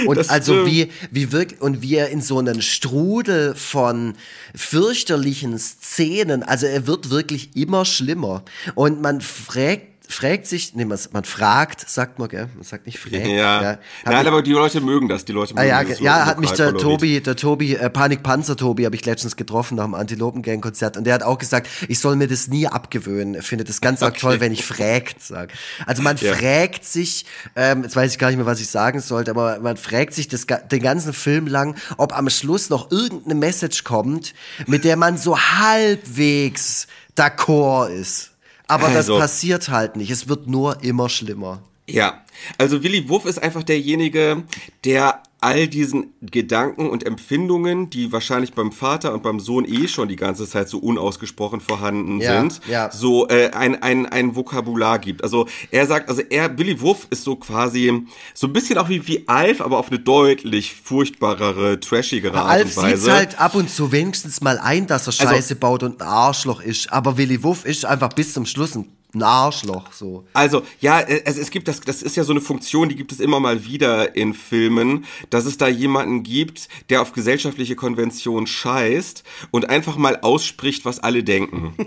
Und Das also stimmt. wie, wie wirklich, und wie er in so einen Strudel von fürchterlichen Szenen, also er wird wirklich immer schlimmer. Und man fragt, fragt sich, nee, man, man fragt, sagt man, gell? Man sagt nicht fragt. Ja. Hab Nein, ich- aber die Leute mögen das. Die Leute Ah, mögen ja, das ja, hat mich der. Tobi, der Tobi, äh, Panikpanzer Tobi, habe ich letztens getroffen nach dem Antilopengang-Konzert und der hat auch gesagt, ich soll mir das nie abgewöhnen. Er findet es ganz Okay. toll, wenn ich fragt sag. Also man Ja. fragt sich, ähm, jetzt weiß ich gar nicht mehr, was ich sagen sollte, aber man fragt sich das, den ganzen Film lang, ob am Schluss noch irgendeine Message kommt, mit der man so halbwegs d'accord ist. Aber Also. das passiert halt nicht. Es wird nur immer schlimmer. Ja, also Willy Wuff ist einfach derjenige, der all diesen Gedanken und Empfindungen, die wahrscheinlich beim Vater und beim Sohn eh schon die ganze Zeit so unausgesprochen vorhanden Ja, sind, ja. so äh, ein, ein, ein Vokabular gibt. Also er sagt, also er, Willy Wuff ist so quasi so ein bisschen auch wie, wie Alf, aber auf eine deutlich furchtbarere, trashigere Art Alf und Weise. sieht halt ab und zu wenigstens mal ein, dass er Also- Scheiße baut und ein Arschloch ist. Aber Willy Wuff ist einfach bis zum Schluss ein ein Arschloch, so. Also, ja, äh, es, es gibt das, das ist ja so eine Funktion, die gibt es immer mal wieder in Filmen, dass es da jemanden gibt, der auf gesellschaftliche Konventionen scheißt und einfach mal ausspricht, was alle denken.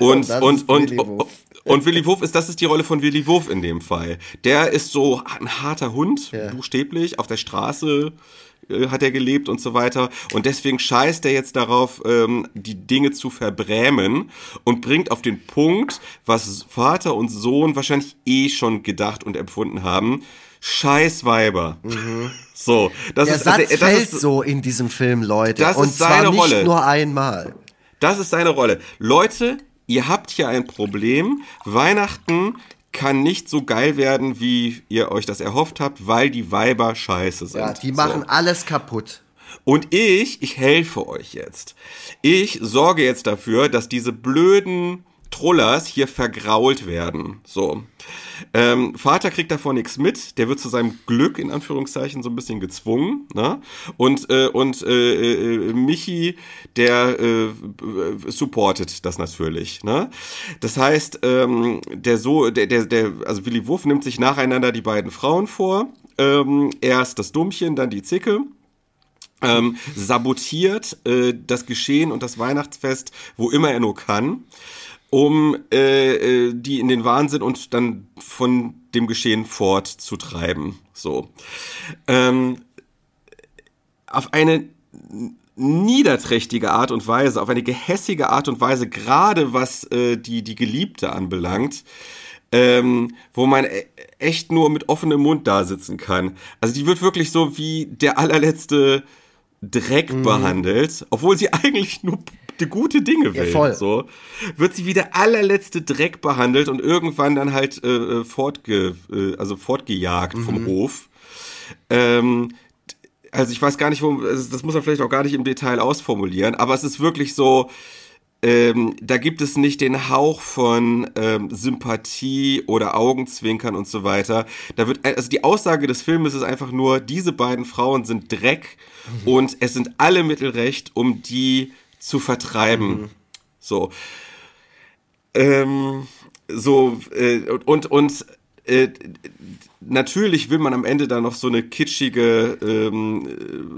Und, und, und, Willy und, Willy Wuff ist, das ist die Rolle von Willy Wuff in dem Fall. Der ist so ein harter Hund, buchstäblich, auf der Straße äh, hat er gelebt und so weiter. Und deswegen scheißt er jetzt darauf, ähm, die Dinge zu verbrämen und bringt auf den Punkt, was Vater und Sohn wahrscheinlich eh schon gedacht und empfunden haben. Scheißweiber. So, das Der ist, Satz also, das fällt ist, so in diesem Film, Leute. Das ist und zwar seine nicht Rolle. nur einmal. Das ist seine Rolle. Leute, ihr habt hier ein Problem. Weihnachten kann nicht so geil werden, wie ihr euch das erhofft habt, weil die Weiber scheiße sind. Ja, die machen So. alles kaputt. Und ich, ich helfe euch jetzt. Ich sorge jetzt dafür, dass diese blöden Trollers hier vergrault werden. So. Ähm, Vater kriegt davon nichts mit, der wird zu seinem Glück in Anführungszeichen so ein bisschen gezwungen, ne? Und äh, und äh, äh, Michi, der äh, supportet das natürlich, ne? Das heißt, ähm, der so, der der der, also Willy Wuff nimmt sich nacheinander die beiden Frauen vor. Ähm, erst das Dummchen, dann die Zicke ähm, sabotiert äh, das Geschehen und das Weihnachtsfest, wo immer er nur kann, um äh, äh, die in den Wahnsinn und dann von dem Geschehen fortzutreiben. So. Ähm, auf eine niederträchtige Art und Weise, auf eine gehässige Art und Weise, gerade was äh, die, die Geliebte anbelangt, ähm, wo man e- echt nur mit offenem Mund da sitzen kann. Also die wird wirklich so wie der allerletzte Dreck Mhm. behandelt, obwohl sie eigentlich nur gute Dinge will. voll. So wird sie wie der allerletzte Dreck behandelt und irgendwann dann halt äh, äh, fortge, äh, also fortgejagt Mhm. vom Hof. Ähm, also ich weiß gar nicht, wo, also das muss man vielleicht auch gar nicht im Detail ausformulieren, aber es ist wirklich so, ähm, da gibt es nicht den Hauch von ähm, Sympathie oder Augenzwinkern und so weiter. Da wird, also die Aussage des Filmes ist einfach nur, diese beiden Frauen sind Dreck und es sind alle Mittel recht, um die zu vertreiben. So. Ähm, so, äh, und, und äh, natürlich will man am Ende dann noch so eine kitschige, ähm,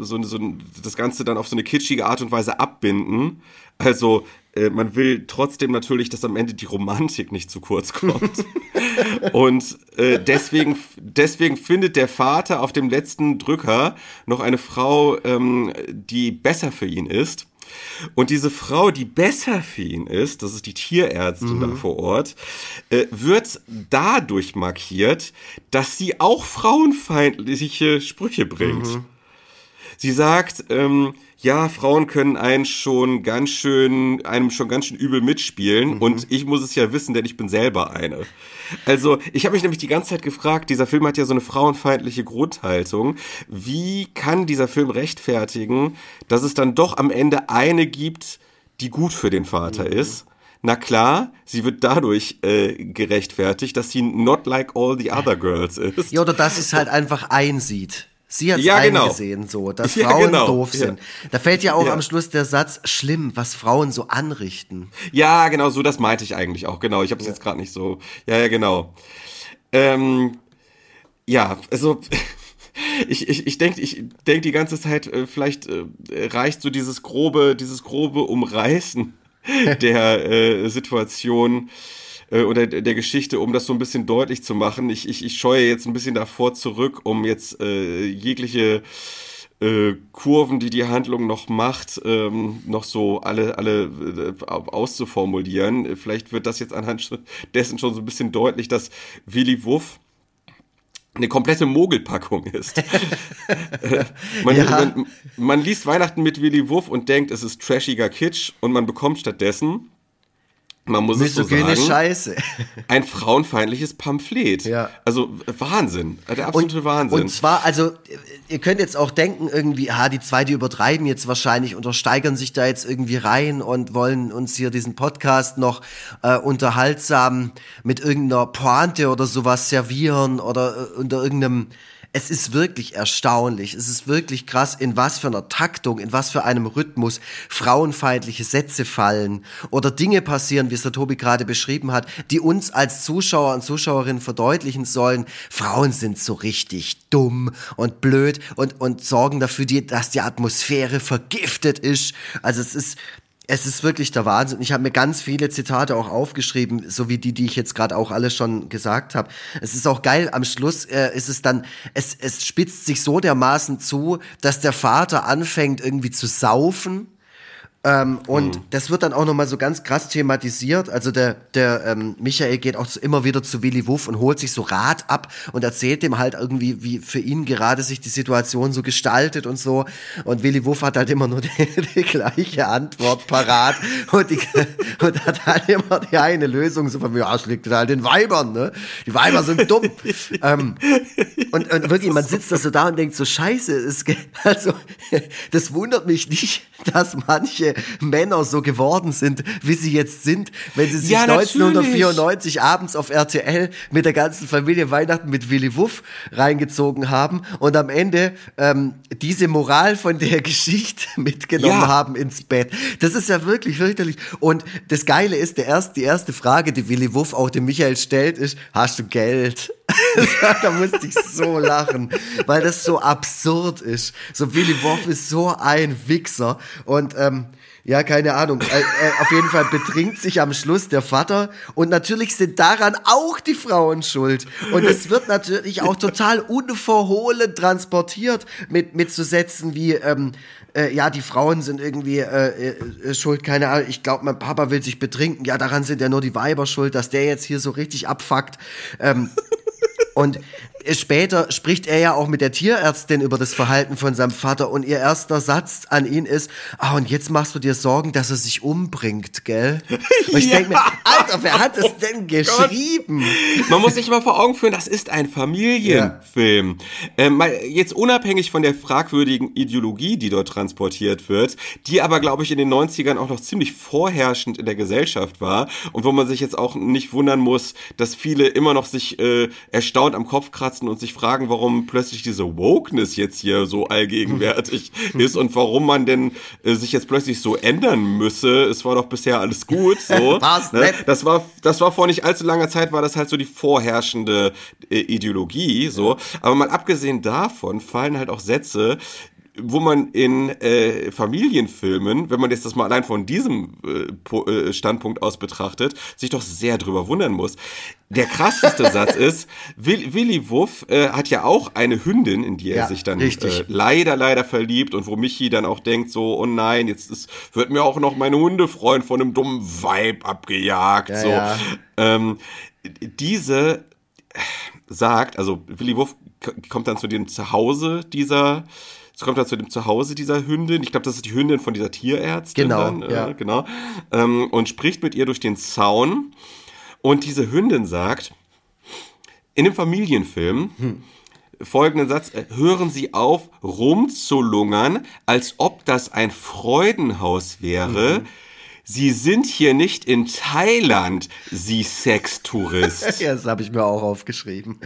so, so das Ganze dann auf so eine kitschige Art und Weise abbinden. Also äh, man will trotzdem natürlich, dass am Ende die Romantik nicht zu kurz kommt. und äh, deswegen, deswegen findet der Vater auf dem letzten Drücker noch eine Frau, ähm, die besser für ihn ist. Und diese Frau, die besser für ihn ist, das ist die Tierärztin mhm. da vor Ort, äh, wird dadurch markiert, dass sie auch frauenfeindliche Sprüche bringt. Mhm. Sie sagt, ähm, ja, Frauen können einen schon ganz schön, einem schon ganz schön übel mitspielen mhm. und ich muss es ja wissen, denn ich bin selber eine. Also, ich habe mich nämlich die ganze Zeit gefragt, dieser Film hat ja so eine frauenfeindliche Grundhaltung. Wie kann dieser Film rechtfertigen, dass es dann doch am Ende eine gibt, die gut für den Vater mhm. ist? Na klar, sie wird dadurch äh, gerechtfertigt, dass sie not like all the other girls ist. Ja, oder dass sie es halt einfach einsieht. Sie hat es ja, genau. eingesehen, so, dass ja, Frauen genau. doof sind. Ja. Da fällt ja auch am Schluss der Satz, schlimm, was Frauen so anrichten. Ja, genau, so das meinte ich eigentlich auch, genau. Ich habe es jetzt gerade nicht so. Ja, ja, genau. Ähm, ja, also ich, ich, ich denke ich denk die ganze Zeit, äh, vielleicht äh, reicht so dieses grobe, dieses grobe Umreißen der äh, Situation äh, oder der Geschichte, um das so ein bisschen deutlich zu machen. Ich, ich, ich scheue jetzt ein bisschen davor zurück, um jetzt äh, jegliche äh, Kurven, die die Handlung noch macht, ähm, noch so alle, alle äh, auszuformulieren. Vielleicht wird das jetzt anhand dessen schon so ein bisschen deutlich, dass Willy Wuff eine komplette Mogelpackung ist. man, ja. man, man, liest Weihnachten mit Willy Wuff und denkt, es ist trashiger Kitsch und man bekommt stattdessen man muss es so sagen, Scheiße. ein frauenfeindliches Pamphlet. Ja. Also Wahnsinn, der absolute und, Wahnsinn. Und zwar, also ihr könnt jetzt auch denken irgendwie, ah, die zwei, die übertreiben jetzt wahrscheinlich oder steigern sich da jetzt irgendwie rein und wollen uns hier diesen Podcast noch äh, unterhaltsam mit irgendeiner Pointe oder sowas servieren oder äh, unter irgendeinem es ist wirklich erstaunlich, es ist wirklich krass, in was für einer Taktung, in was für einem Rhythmus frauenfeindliche Sätze fallen oder Dinge passieren, wie es der Tobi gerade beschrieben hat, die uns als Zuschauer und Zuschauerinnen verdeutlichen sollen, Frauen sind so richtig dumm und blöd und, und sorgen dafür, dass die Atmosphäre vergiftet ist. Also es ist, es ist wirklich der Wahnsinn. Ich habe mir ganz viele Zitate auch aufgeschrieben, so wie die, die ich jetzt gerade auch alle schon gesagt habe. Es ist auch geil, am Schluss äh, ist es dann, es, es spitzt sich so dermaßen zu, dass der Vater anfängt irgendwie zu saufen ähm, und mhm. das wird dann auch nochmal so ganz krass thematisiert. Also der, der ähm, Michael geht auch immer wieder zu Willy Wuff und holt sich so Rat ab und erzählt dem halt irgendwie, wie für ihn gerade sich die Situation so gestaltet und so. Und Willy Wuff hat halt immer nur die, die gleiche Antwort parat und, die, und hat halt immer die eine Lösung so von mir, aus liegt halt den Weibern, ne? Die Weiber sind dumm. ähm, und, und wirklich, man sitzt da so da und denkt so, scheiße, es, also, das wundert mich nicht, dass manche Männer so geworden sind, wie sie jetzt sind, wenn sie sich ja, 1994 abends auf RTL mit der ganzen Familie Weihnachten mit Willy Wuff reingezogen haben und am Ende ähm, diese Moral von der Geschichte mitgenommen ja. haben ins Bett. Das ist ja wirklich fürchterlich. Und das Geile ist, der erste, die erste Frage, die Willy Wuff auch dem Michael stellt, ist, hast du Geld? da musste ich so lachen, weil das so absurd ist. So Willy Wuff ist so ein Wichser und ähm, ja, keine Ahnung. Äh, äh, auf jeden Fall betrinkt sich am Schluss der Vater und natürlich sind daran auch die Frauen schuld. Und es wird natürlich auch total unverhohlen transportiert mit, mit so Sätzen wie, ähm, äh, ja, die Frauen sind irgendwie äh, äh, schuld, keine Ahnung. Ich glaube, mein Papa will sich betrinken. Ja, daran sind ja nur die Weiber schuld, dass der jetzt hier so richtig abfuckt. Ähm, und später spricht er ja auch mit der Tierärztin über das Verhalten von seinem Vater und ihr erster Satz an ihn ist, ah, und jetzt machst du dir Sorgen, dass er sich umbringt, gell? Und ich ja. denke mir, Alter, wer hat das denn geschrieben? Man muss sich mal vor Augen führen, das ist ein Familienfilm. Ja. Ähm, jetzt unabhängig von der fragwürdigen Ideologie, die dort transportiert wird, die aber, glaube ich, in den 90ern auch noch ziemlich vorherrschend in der Gesellschaft war und wo man sich jetzt auch nicht wundern muss, dass viele immer noch sich äh, erstaunt am Kopf kratzen, ausratzen und sich fragen, warum plötzlich diese Wokeness jetzt hier so allgegenwärtig ist und warum man denn äh, sich jetzt plötzlich so ändern müsse. Es war doch bisher alles gut, so. War's ne? Das war, das war vor nicht allzu langer Zeit, war das halt so die vorherrschende äh, Ideologie, so. Aber mal abgesehen davon fallen halt auch Sätze, wo man in äh, Familienfilmen, wenn man jetzt das mal allein von diesem äh, äh, Standpunkt aus betrachtet, sich doch sehr drüber wundern muss. Der krasseste Satz ist, Will, Willy Wuff äh, hat ja auch eine Hündin, in die er Ja, sich dann äh, leider, leider verliebt und wo Michi dann auch denkt so, oh nein, jetzt ist, wird mir auch noch mein Hundefreund von einem dummen Weib abgejagt. Ja, so. ja. Ähm, diese sagt, also Willy Wuff kommt dann zu dem Zuhause dieser, es kommt dann zu dem Zuhause dieser Hündin. Ich glaube, das ist die Hündin von dieser Tierärztin. Genau, dann, äh, ja. genau. Ähm, und spricht mit ihr durch den Zaun. Und diese Hündin sagt, in dem Familienfilm, folgenden Satz, äh, hören Sie auf, rumzulungern, als ob das ein Freudenhaus wäre. Sie sind hier nicht in Thailand, Sie Sextourist. Ja, das habe ich mir auch aufgeschrieben.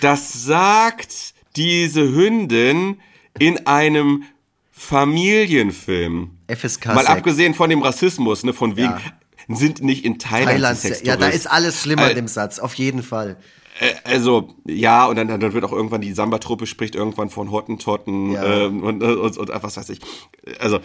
Das sagt diese Hündin in einem Familienfilm. FSK Mal 6. abgesehen von dem Rassismus, ne, von wegen, Ja. sind nicht in Thailand, Thailand, ja, da ist alles schlimmer Äh, in dem Satz, auf jeden Fall. Also, ja, und dann, dann wird auch irgendwann die Samba-Truppe spricht irgendwann von Hottentotten Ja. ähm, und, und, und, was weiß ich. Also,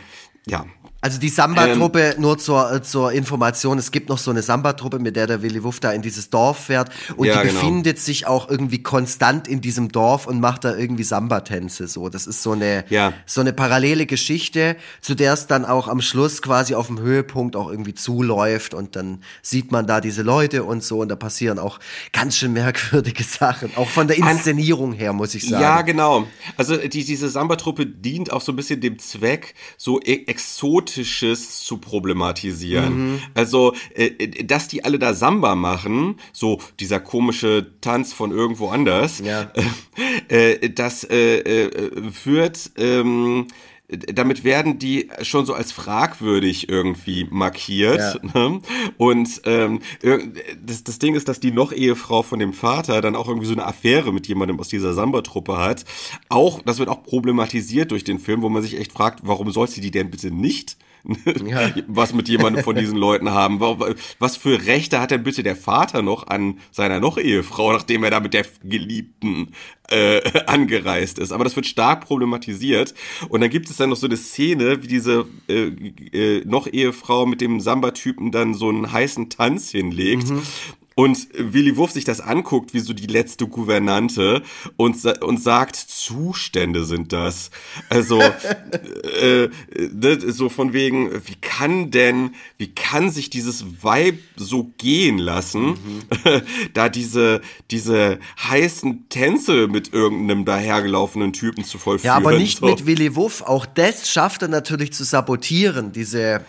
ja. Also die Samba-Truppe, Ähm. nur zur, zur Information, es gibt noch so eine Samba-Truppe, mit der der Willy Wuff da in dieses Dorf fährt und Ja, die genau. befindet sich auch irgendwie konstant in diesem Dorf und macht da irgendwie Samba-Tänze. So, das ist so eine, Ja. so eine parallele Geschichte, zu der es dann auch am Schluss quasi auf dem Höhepunkt auch irgendwie zuläuft und dann sieht man da diese Leute und so und da passieren auch ganz schön merkwürdige Sachen, auch von der Inszenierung her, muss ich sagen. Ja, genau. Also die, diese Samba-Truppe dient auch so ein bisschen dem Zweck, so e Exotisches zu problematisieren. Mhm. Also, äh, dass die alle da Samba machen, so dieser komische Tanz von irgendwo anders, Ja. äh, das äh, äh, führt... Ähm, damit werden die schon so als fragwürdig irgendwie markiert. Ne? Und ähm, das, das Ding ist, dass die noch Ehefrau von dem Vater dann auch irgendwie so eine Affäre mit jemandem aus dieser Samba-Truppe hat. Auch, das wird auch problematisiert durch den Film, wo man sich echt fragt, warum soll sie die denn bitte nicht Ja. was mit jemandem von diesen Leuten haben? Wa- Was für Rechte hat denn bitte der Vater noch an seiner noch Ehefrau, nachdem er da mit der Geliebten äh, angereist ist? Aber das wird stark problematisiert. Und dann gibt es dann noch so eine Szene, wie diese äh, äh, noch Ehefrau mit dem Samba-Typen dann so einen heißen Tanz hinlegt. Und Willy Wurf sich das anguckt, wie so die letzte Gouvernante und, und sagt, Zustände sind das. Also, äh, ne, so von wegen, wie kann denn, wie kann sich dieses Vibe so gehen lassen, da diese, diese heißen Tänze mit irgendeinem dahergelaufenen Typen zu vollführen. Ja, aber nicht so. mit Willy Wuff. Auch das schafft er natürlich zu sabotieren, diese,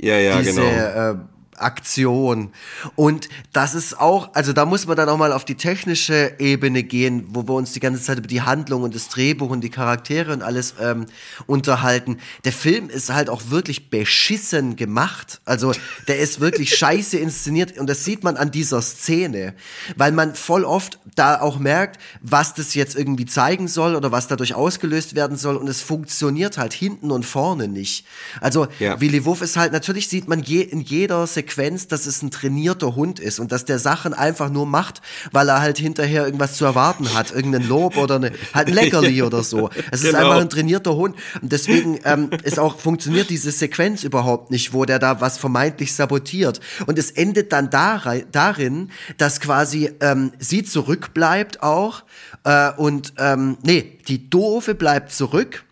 Ja, ja, diese genau. äh, Aktion. Und das ist auch, also da muss man dann auch mal auf die technische Ebene gehen, wo wir uns die ganze Zeit über die Handlung und das Drehbuch und die Charaktere und alles ähm, unterhalten. Der Film ist halt auch wirklich beschissen gemacht. Also der ist wirklich scheiße inszeniert und das sieht man an dieser Szene, weil man voll oft da auch merkt, was das jetzt irgendwie zeigen soll oder was dadurch ausgelöst werden soll und es funktioniert halt hinten und vorne nicht. Also Ja. Willy Wuff ist halt, natürlich sieht man je, in jeder Sequenz, dass es ein trainierter Hund ist und dass der Sachen einfach nur macht, weil er halt hinterher irgendwas zu erwarten hat, irgendein Lob oder eine, halt ein Leckerli oder so. Es ist Genau. einfach ein trainierter Hund und deswegen ähm, ist auch, funktioniert diese Sequenz überhaupt nicht, wo der da was vermeintlich sabotiert und es endet dann darin, dass quasi ähm, sie zurückbleibt auch äh, und ähm, nee, die Doofe bleibt zurück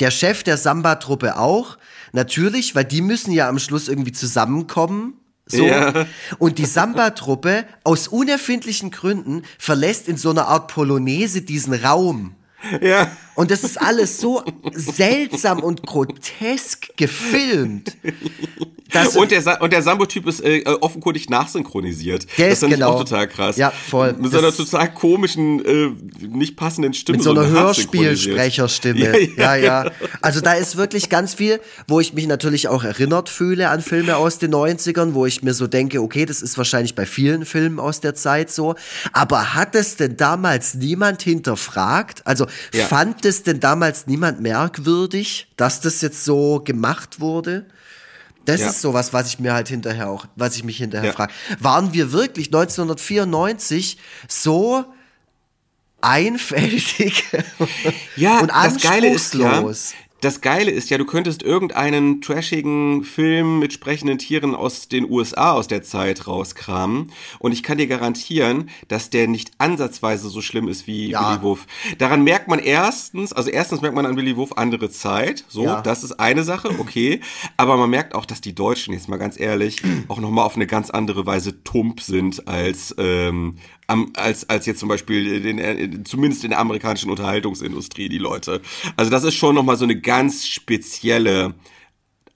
der Chef der Samba-Truppe auch, natürlich, weil die müssen ja am Schluss irgendwie zusammenkommen. So. Ja. Und die Samba-Truppe aus unerfindlichen Gründen verlässt in so einer Art Polonaise diesen Raum. Ja. Und das ist alles so seltsam und grotesk gefilmt. Und der, Sa und der Sambo-Typ ist äh, offenkundig nachsynchronisiert. Der das ist genau. auch total krass. Ja, voll. Mit so einer total komischen, äh, nicht passenden Stimme. Mit so einer so Hörspielsprecherstimme. Ja ja, ja, ja. Also da ist wirklich ganz viel, wo ich mich natürlich auch erinnert fühle an Filme aus den 90ern, wo ich mir so denke, okay, das ist wahrscheinlich bei vielen Filmen aus der Zeit so. Aber hat es denn damals niemand hinterfragt? Also Ja. fand es denn damals niemand merkwürdig, dass das jetzt so gemacht wurde? Das Ja. ist sowas, was ich mir halt hinterher auch, was ich mich hinterher Ja. frage. Waren wir wirklich 1994 so einfältig Ja, und das Geile ist ja, anspruchslos? Das Geile ist ja, du könntest irgendeinen trashigen Film mit sprechenden Tieren aus den USA aus der Zeit rauskramen und ich kann dir garantieren, dass der nicht ansatzweise so schlimm ist wie Ja. Willy Wurf. Daran merkt man erstens, also erstens merkt man an Willy Wurf andere Zeit, so, Ja. das ist eine Sache, okay, aber man merkt auch, dass die Deutschen, jetzt mal ganz ehrlich, auch nochmal auf eine ganz andere Weise tump sind als, ähm, am, als, als jetzt zum Beispiel den, äh, zumindest in der amerikanischen Unterhaltungsindustrie, die Leute. Also das ist schon nochmal so eine ganz spezielle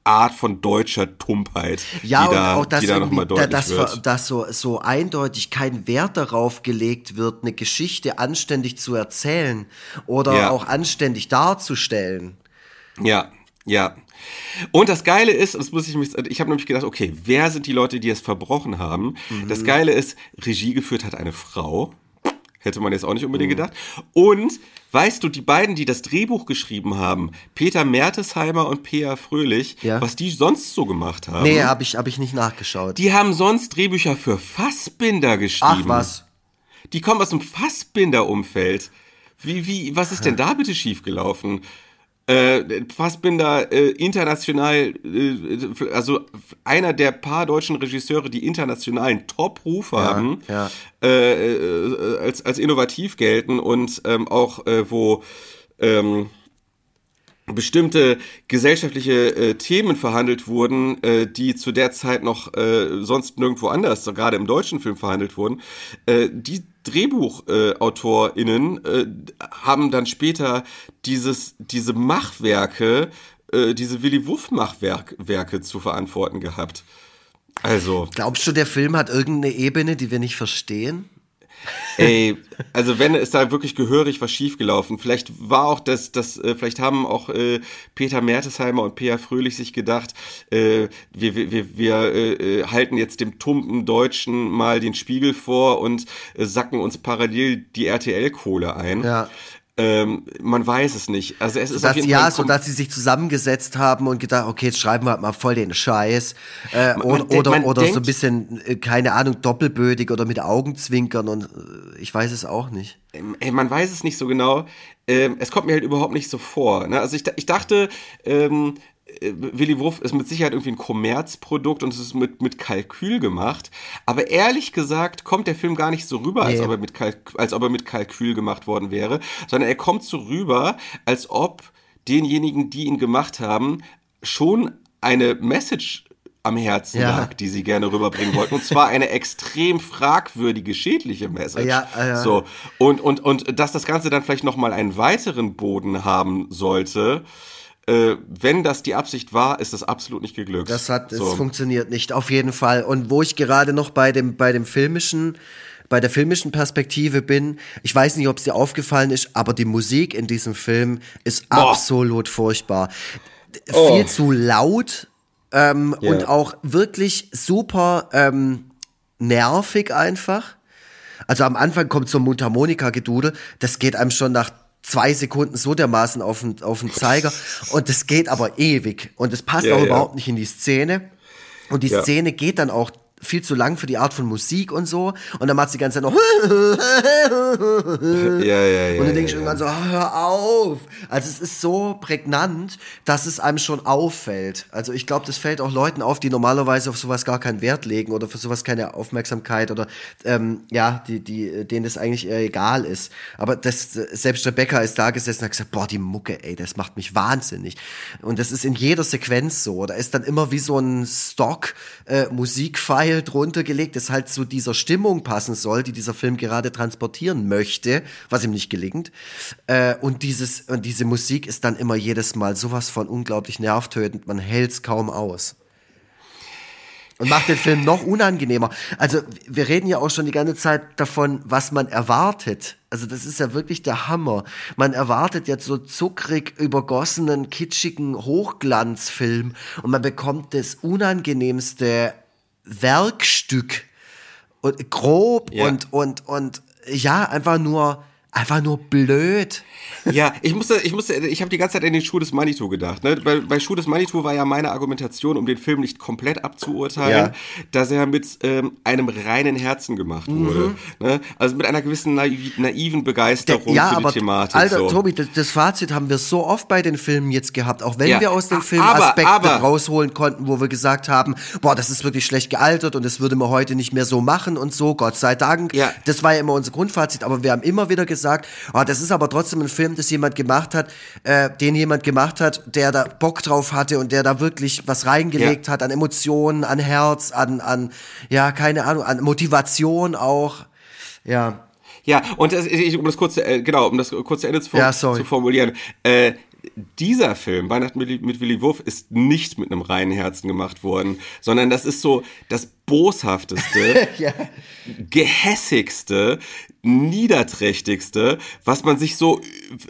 Art von deutscher Tumpheit, Ja, die da, und auch, dass, die da nochmal deutlich dass, wird. dass so, so eindeutig kein Wert darauf gelegt wird, eine Geschichte anständig zu erzählen oder Ja. auch anständig darzustellen. Ja, ja. Und das Geile ist, das muss ich mich, ich habe nämlich gedacht, okay, wer sind die Leute, die es verbrochen haben? Mhm. Das Geile ist, Regie geführt hat eine Frau. Hätte man jetzt auch nicht Mhm. unbedingt gedacht. Und weißt du, die beiden, die das Drehbuch geschrieben haben, Peter Mertesheimer und Pea Fröhlich, Ja. was die sonst so gemacht haben. Nee, habe ich, hab ich nicht nachgeschaut. Die haben sonst Drehbücher für Fassbinder geschrieben. Ach was. Die kommen aus dem Fassbinder-Umfeld. Wie, wie, was ist denn da bitte schiefgelaufen? Äh, Fassbinder äh, international, äh, also einer der paar deutschen Regisseure, die internationalen Top-Ruf haben, ja. Äh, äh, als, als innovativ gelten und ähm, auch äh, wo ähm, bestimmte gesellschaftliche äh, Themen verhandelt wurden, äh, die zu der Zeit noch äh, sonst nirgendwo anders, so gerade im deutschen Film verhandelt wurden. Äh, die DrehbuchautorInnen äh, äh, haben dann später dieses, diese Machwerke, äh, diese Willy Wuff-Machwerke zu verantworten gehabt. Also, Glaubst du, der Film hat irgendeine Ebene, die wir nicht verstehen? Ey, also wenn ist da wirklich gehörig was schiefgelaufen. Vielleicht war auch das, das äh, vielleicht haben auch äh, Peter Mertesheimer und Pea Fröhlich sich gedacht, äh, wir, wir, wir, wir äh, äh, halten jetzt dem tumpen Deutschen mal den Spiegel vor und äh, sacken uns parallel die RTL-Kohle ein. Ja. Ähm, man weiß es nicht. Also es ist auf Dass, jeden ja, Fall so dass sie sich zusammengesetzt haben und gedacht, okay, jetzt schreiben wir halt mal voll den Scheiß. Äh, Man- oder man denkt- oder, man oder so ein denkt- bisschen, äh, keine Ahnung, doppelbödig oder mit Augenzwinkern und äh, ich weiß es auch nicht. Ähm, Ey, man weiß es nicht so genau. Ähm, es kommt mir halt überhaupt nicht so vor. Ne? Also ich, ich dachte, ähm, äh, Willy Wurf ist mit Sicherheit irgendwie ein Kommerzprodukt und es ist mit, mit Kalkül gemacht. Aber ehrlich gesagt kommt der Film gar nicht so rüber, als, ob er mit Kalk als ob er mit Kalkül gemacht worden wäre, sondern er kommt so rüber, als ob denjenigen, die ihn gemacht haben, schon eine Message am Herzen Ja. lag, die sie gerne rüberbringen wollten. Und zwar eine extrem fragwürdige, schädliche Message. Ja, ja. So. Und, und, und dass das Ganze dann vielleicht nochmal einen weiteren Boden haben sollte, äh, wenn das die Absicht war, ist das absolut nicht geglückt. Das hat, es so. funktioniert nicht, auf jeden Fall. Und wo ich gerade noch bei dem, bei dem filmischen, bei der filmischen Perspektive bin, ich weiß nicht, ob es dir aufgefallen ist, aber die Musik in diesem Film ist Boah. absolut furchtbar. Oh. Viel zu laut ähm, Ja. und auch wirklich super ähm, nervig einfach. Also am Anfang kommt so ein Mundharmonika-Gedudel, das geht einem schon nach zwei Sekunden so dermaßen auf den, auf den Zeiger und das geht aber ewig und es passt Ja, auch ja. überhaupt nicht in die Szene und die. Szene geht dann auch viel zu lang für die Art von Musik und so und dann macht sie die ganze Zeit noch ja, ja, ja. und dann denke ich ja, irgendwann so, "Ah, hör auf. Also es ist so prägnant, dass es einem schon auffällt. Also ich glaube, das fällt auch Leuten auf, die normalerweise auf sowas gar keinen Wert legen oder für sowas keine Aufmerksamkeit oder ähm, ja, die, die, denen das eigentlich eher egal ist. Aber das, selbst Rebecca ist da gesessen und hat gesagt, boah, die Mucke, ey, das macht mich wahnsinnig. Und das ist in jeder Sequenz so. Da ist dann immer wie so ein Stock äh, Geil drunter gelegt, das halt zu dieser Stimmung passen soll, die dieser Film gerade transportieren möchte, was ihm nicht gelingt. Äh, und dieses und diese Musik ist dann immer jedes Mal sowas von unglaublich nervtötend, man hält's kaum aus. Und macht den Film noch unangenehmer. Also, wir reden ja auch schon die ganze Zeit davon, was man erwartet. Also, das ist ja wirklich der Hammer. Man erwartet jetzt so zuckrig übergossenen, kitschigen Hochglanzfilm und man bekommt das unangenehmste Werkstück. Und grob Ja. und, und, und, ja, einfach nur, einfach nur blöd. Ja, ich musste, ich musste, ich habe die ganze Zeit an den Schuh des Manitou gedacht. Ne? Bei, bei Schuh des Manitou war ja meine Argumentation, um den Film nicht komplett abzuurteilen, Ja. dass er mit ähm, einem reinen Herzen gemacht Mhm. wurde. Ne? Also mit einer gewissen naiv, naiven Begeisterung ja, für aber die Thematik. Alter, so. Tobi, das, das Fazit haben wir so oft bei den Filmen jetzt gehabt, auch wenn Ja, wir aus den Filmen aber- Aspekte aber- rausholen konnten, wo wir gesagt haben, boah, das ist wirklich schlecht gealtert und das würde man heute nicht mehr so machen und so, Gott sei Dank. Ja. Das war ja immer unser Grundfazit, aber wir haben immer wieder gesagt, oh, das ist aber trotzdem ein Film, das jemand gemacht hat, äh, den jemand gemacht hat, der da Bock drauf hatte und der da wirklich was reingelegt Ja. hat an Emotionen, an Herz, an, an, ja, keine Ahnung, an Motivation auch. Ja. Ja, und das, ich- um das kurze, äh, genau, um das kurze Ende zu, Ja, zu formulieren. Äh, dieser Film, Weihnachten mit, mit Willy Wurf, ist nicht mit einem reinen Herzen gemacht worden, sondern das ist so das boshafteste, Ja. gehässigste, niederträchtigste, was man sich so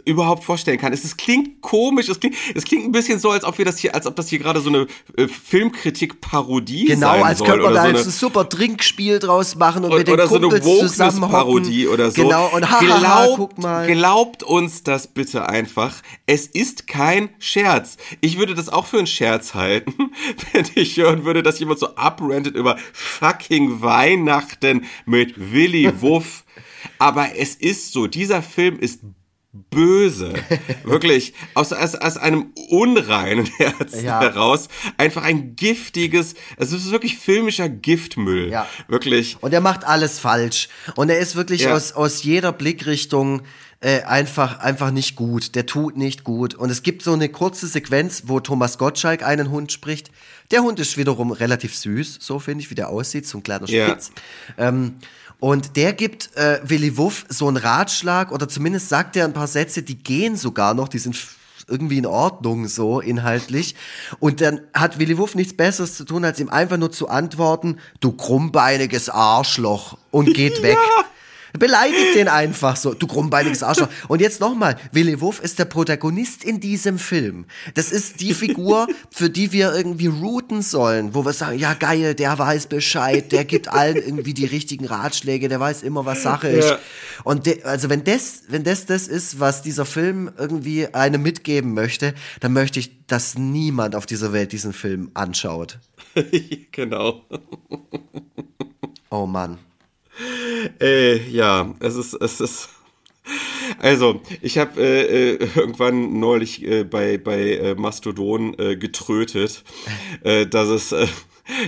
überhaupt vorstellen kann. Es, es klingt komisch, es klingt, es klingt ein bisschen so, als ob wir das hier, als ob das hier gerade so eine äh, Filmkritik-Parodie Genau, sein als soll könnte man da so jetzt ein super Trinkspiel draus machen und oder mit den oder so eine Kumpels zusammenhocken. Wokeness-Parodie oder so. Genau, und hahaha, glaubt, guck mal. glaubt uns das bitte einfach. Es ist kein Scherz. Ich würde das auch für einen Scherz halten, wenn ich hören würde, dass jemand so abrantet über fucking Weihnachten mit Willy Wuff. Aber es ist so, dieser Film ist böse. Wirklich, aus, aus, aus einem unreinen Herzen Ja. heraus. Einfach ein giftiges, also es ist wirklich filmischer Giftmüll. Ja. Wirklich. Und er macht alles falsch. Und er ist wirklich Ja. aus, aus jeder Blickrichtung äh, einfach, einfach nicht gut. Der tut nicht gut. Und es gibt so eine kurze Sequenz, wo Thomas Gottschalk einen Hund spricht. Der Hund ist wiederum relativ süß, so finde ich, wie der aussieht, so ein kleiner Ja. Spitz. Ähm, und der gibt äh, Willy Wuff so einen Ratschlag oder zumindest sagt er ein paar Sätze, die gehen sogar noch, die sind irgendwie in Ordnung so inhaltlich. Und dann hat Willy Wuff nichts Besseres zu tun, als ihm einfach nur zu antworten, du krummbeiniges Arschloch und geht weg. Beleidigt den einfach so, du krummbeiniges Arschloch. Und jetzt nochmal, Willy Wuff ist der Protagonist in diesem Film. Das ist die Figur, für die wir irgendwie routen sollen, wo wir sagen, ja geil, der weiß Bescheid, der gibt allen irgendwie die richtigen Ratschläge, der weiß immer, was Sache ist. Ja. Und also wenn das, wenn das das ist, was dieser Film irgendwie einem mitgeben möchte, dann möchte ich, dass niemand auf dieser Welt diesen Film anschaut. genau. Oh Mann. Äh, ja, es ist, es ist. Also, ich habe äh, äh, irgendwann neulich äh, bei, bei äh, Mastodon äh, getrötet, äh, dass es, äh,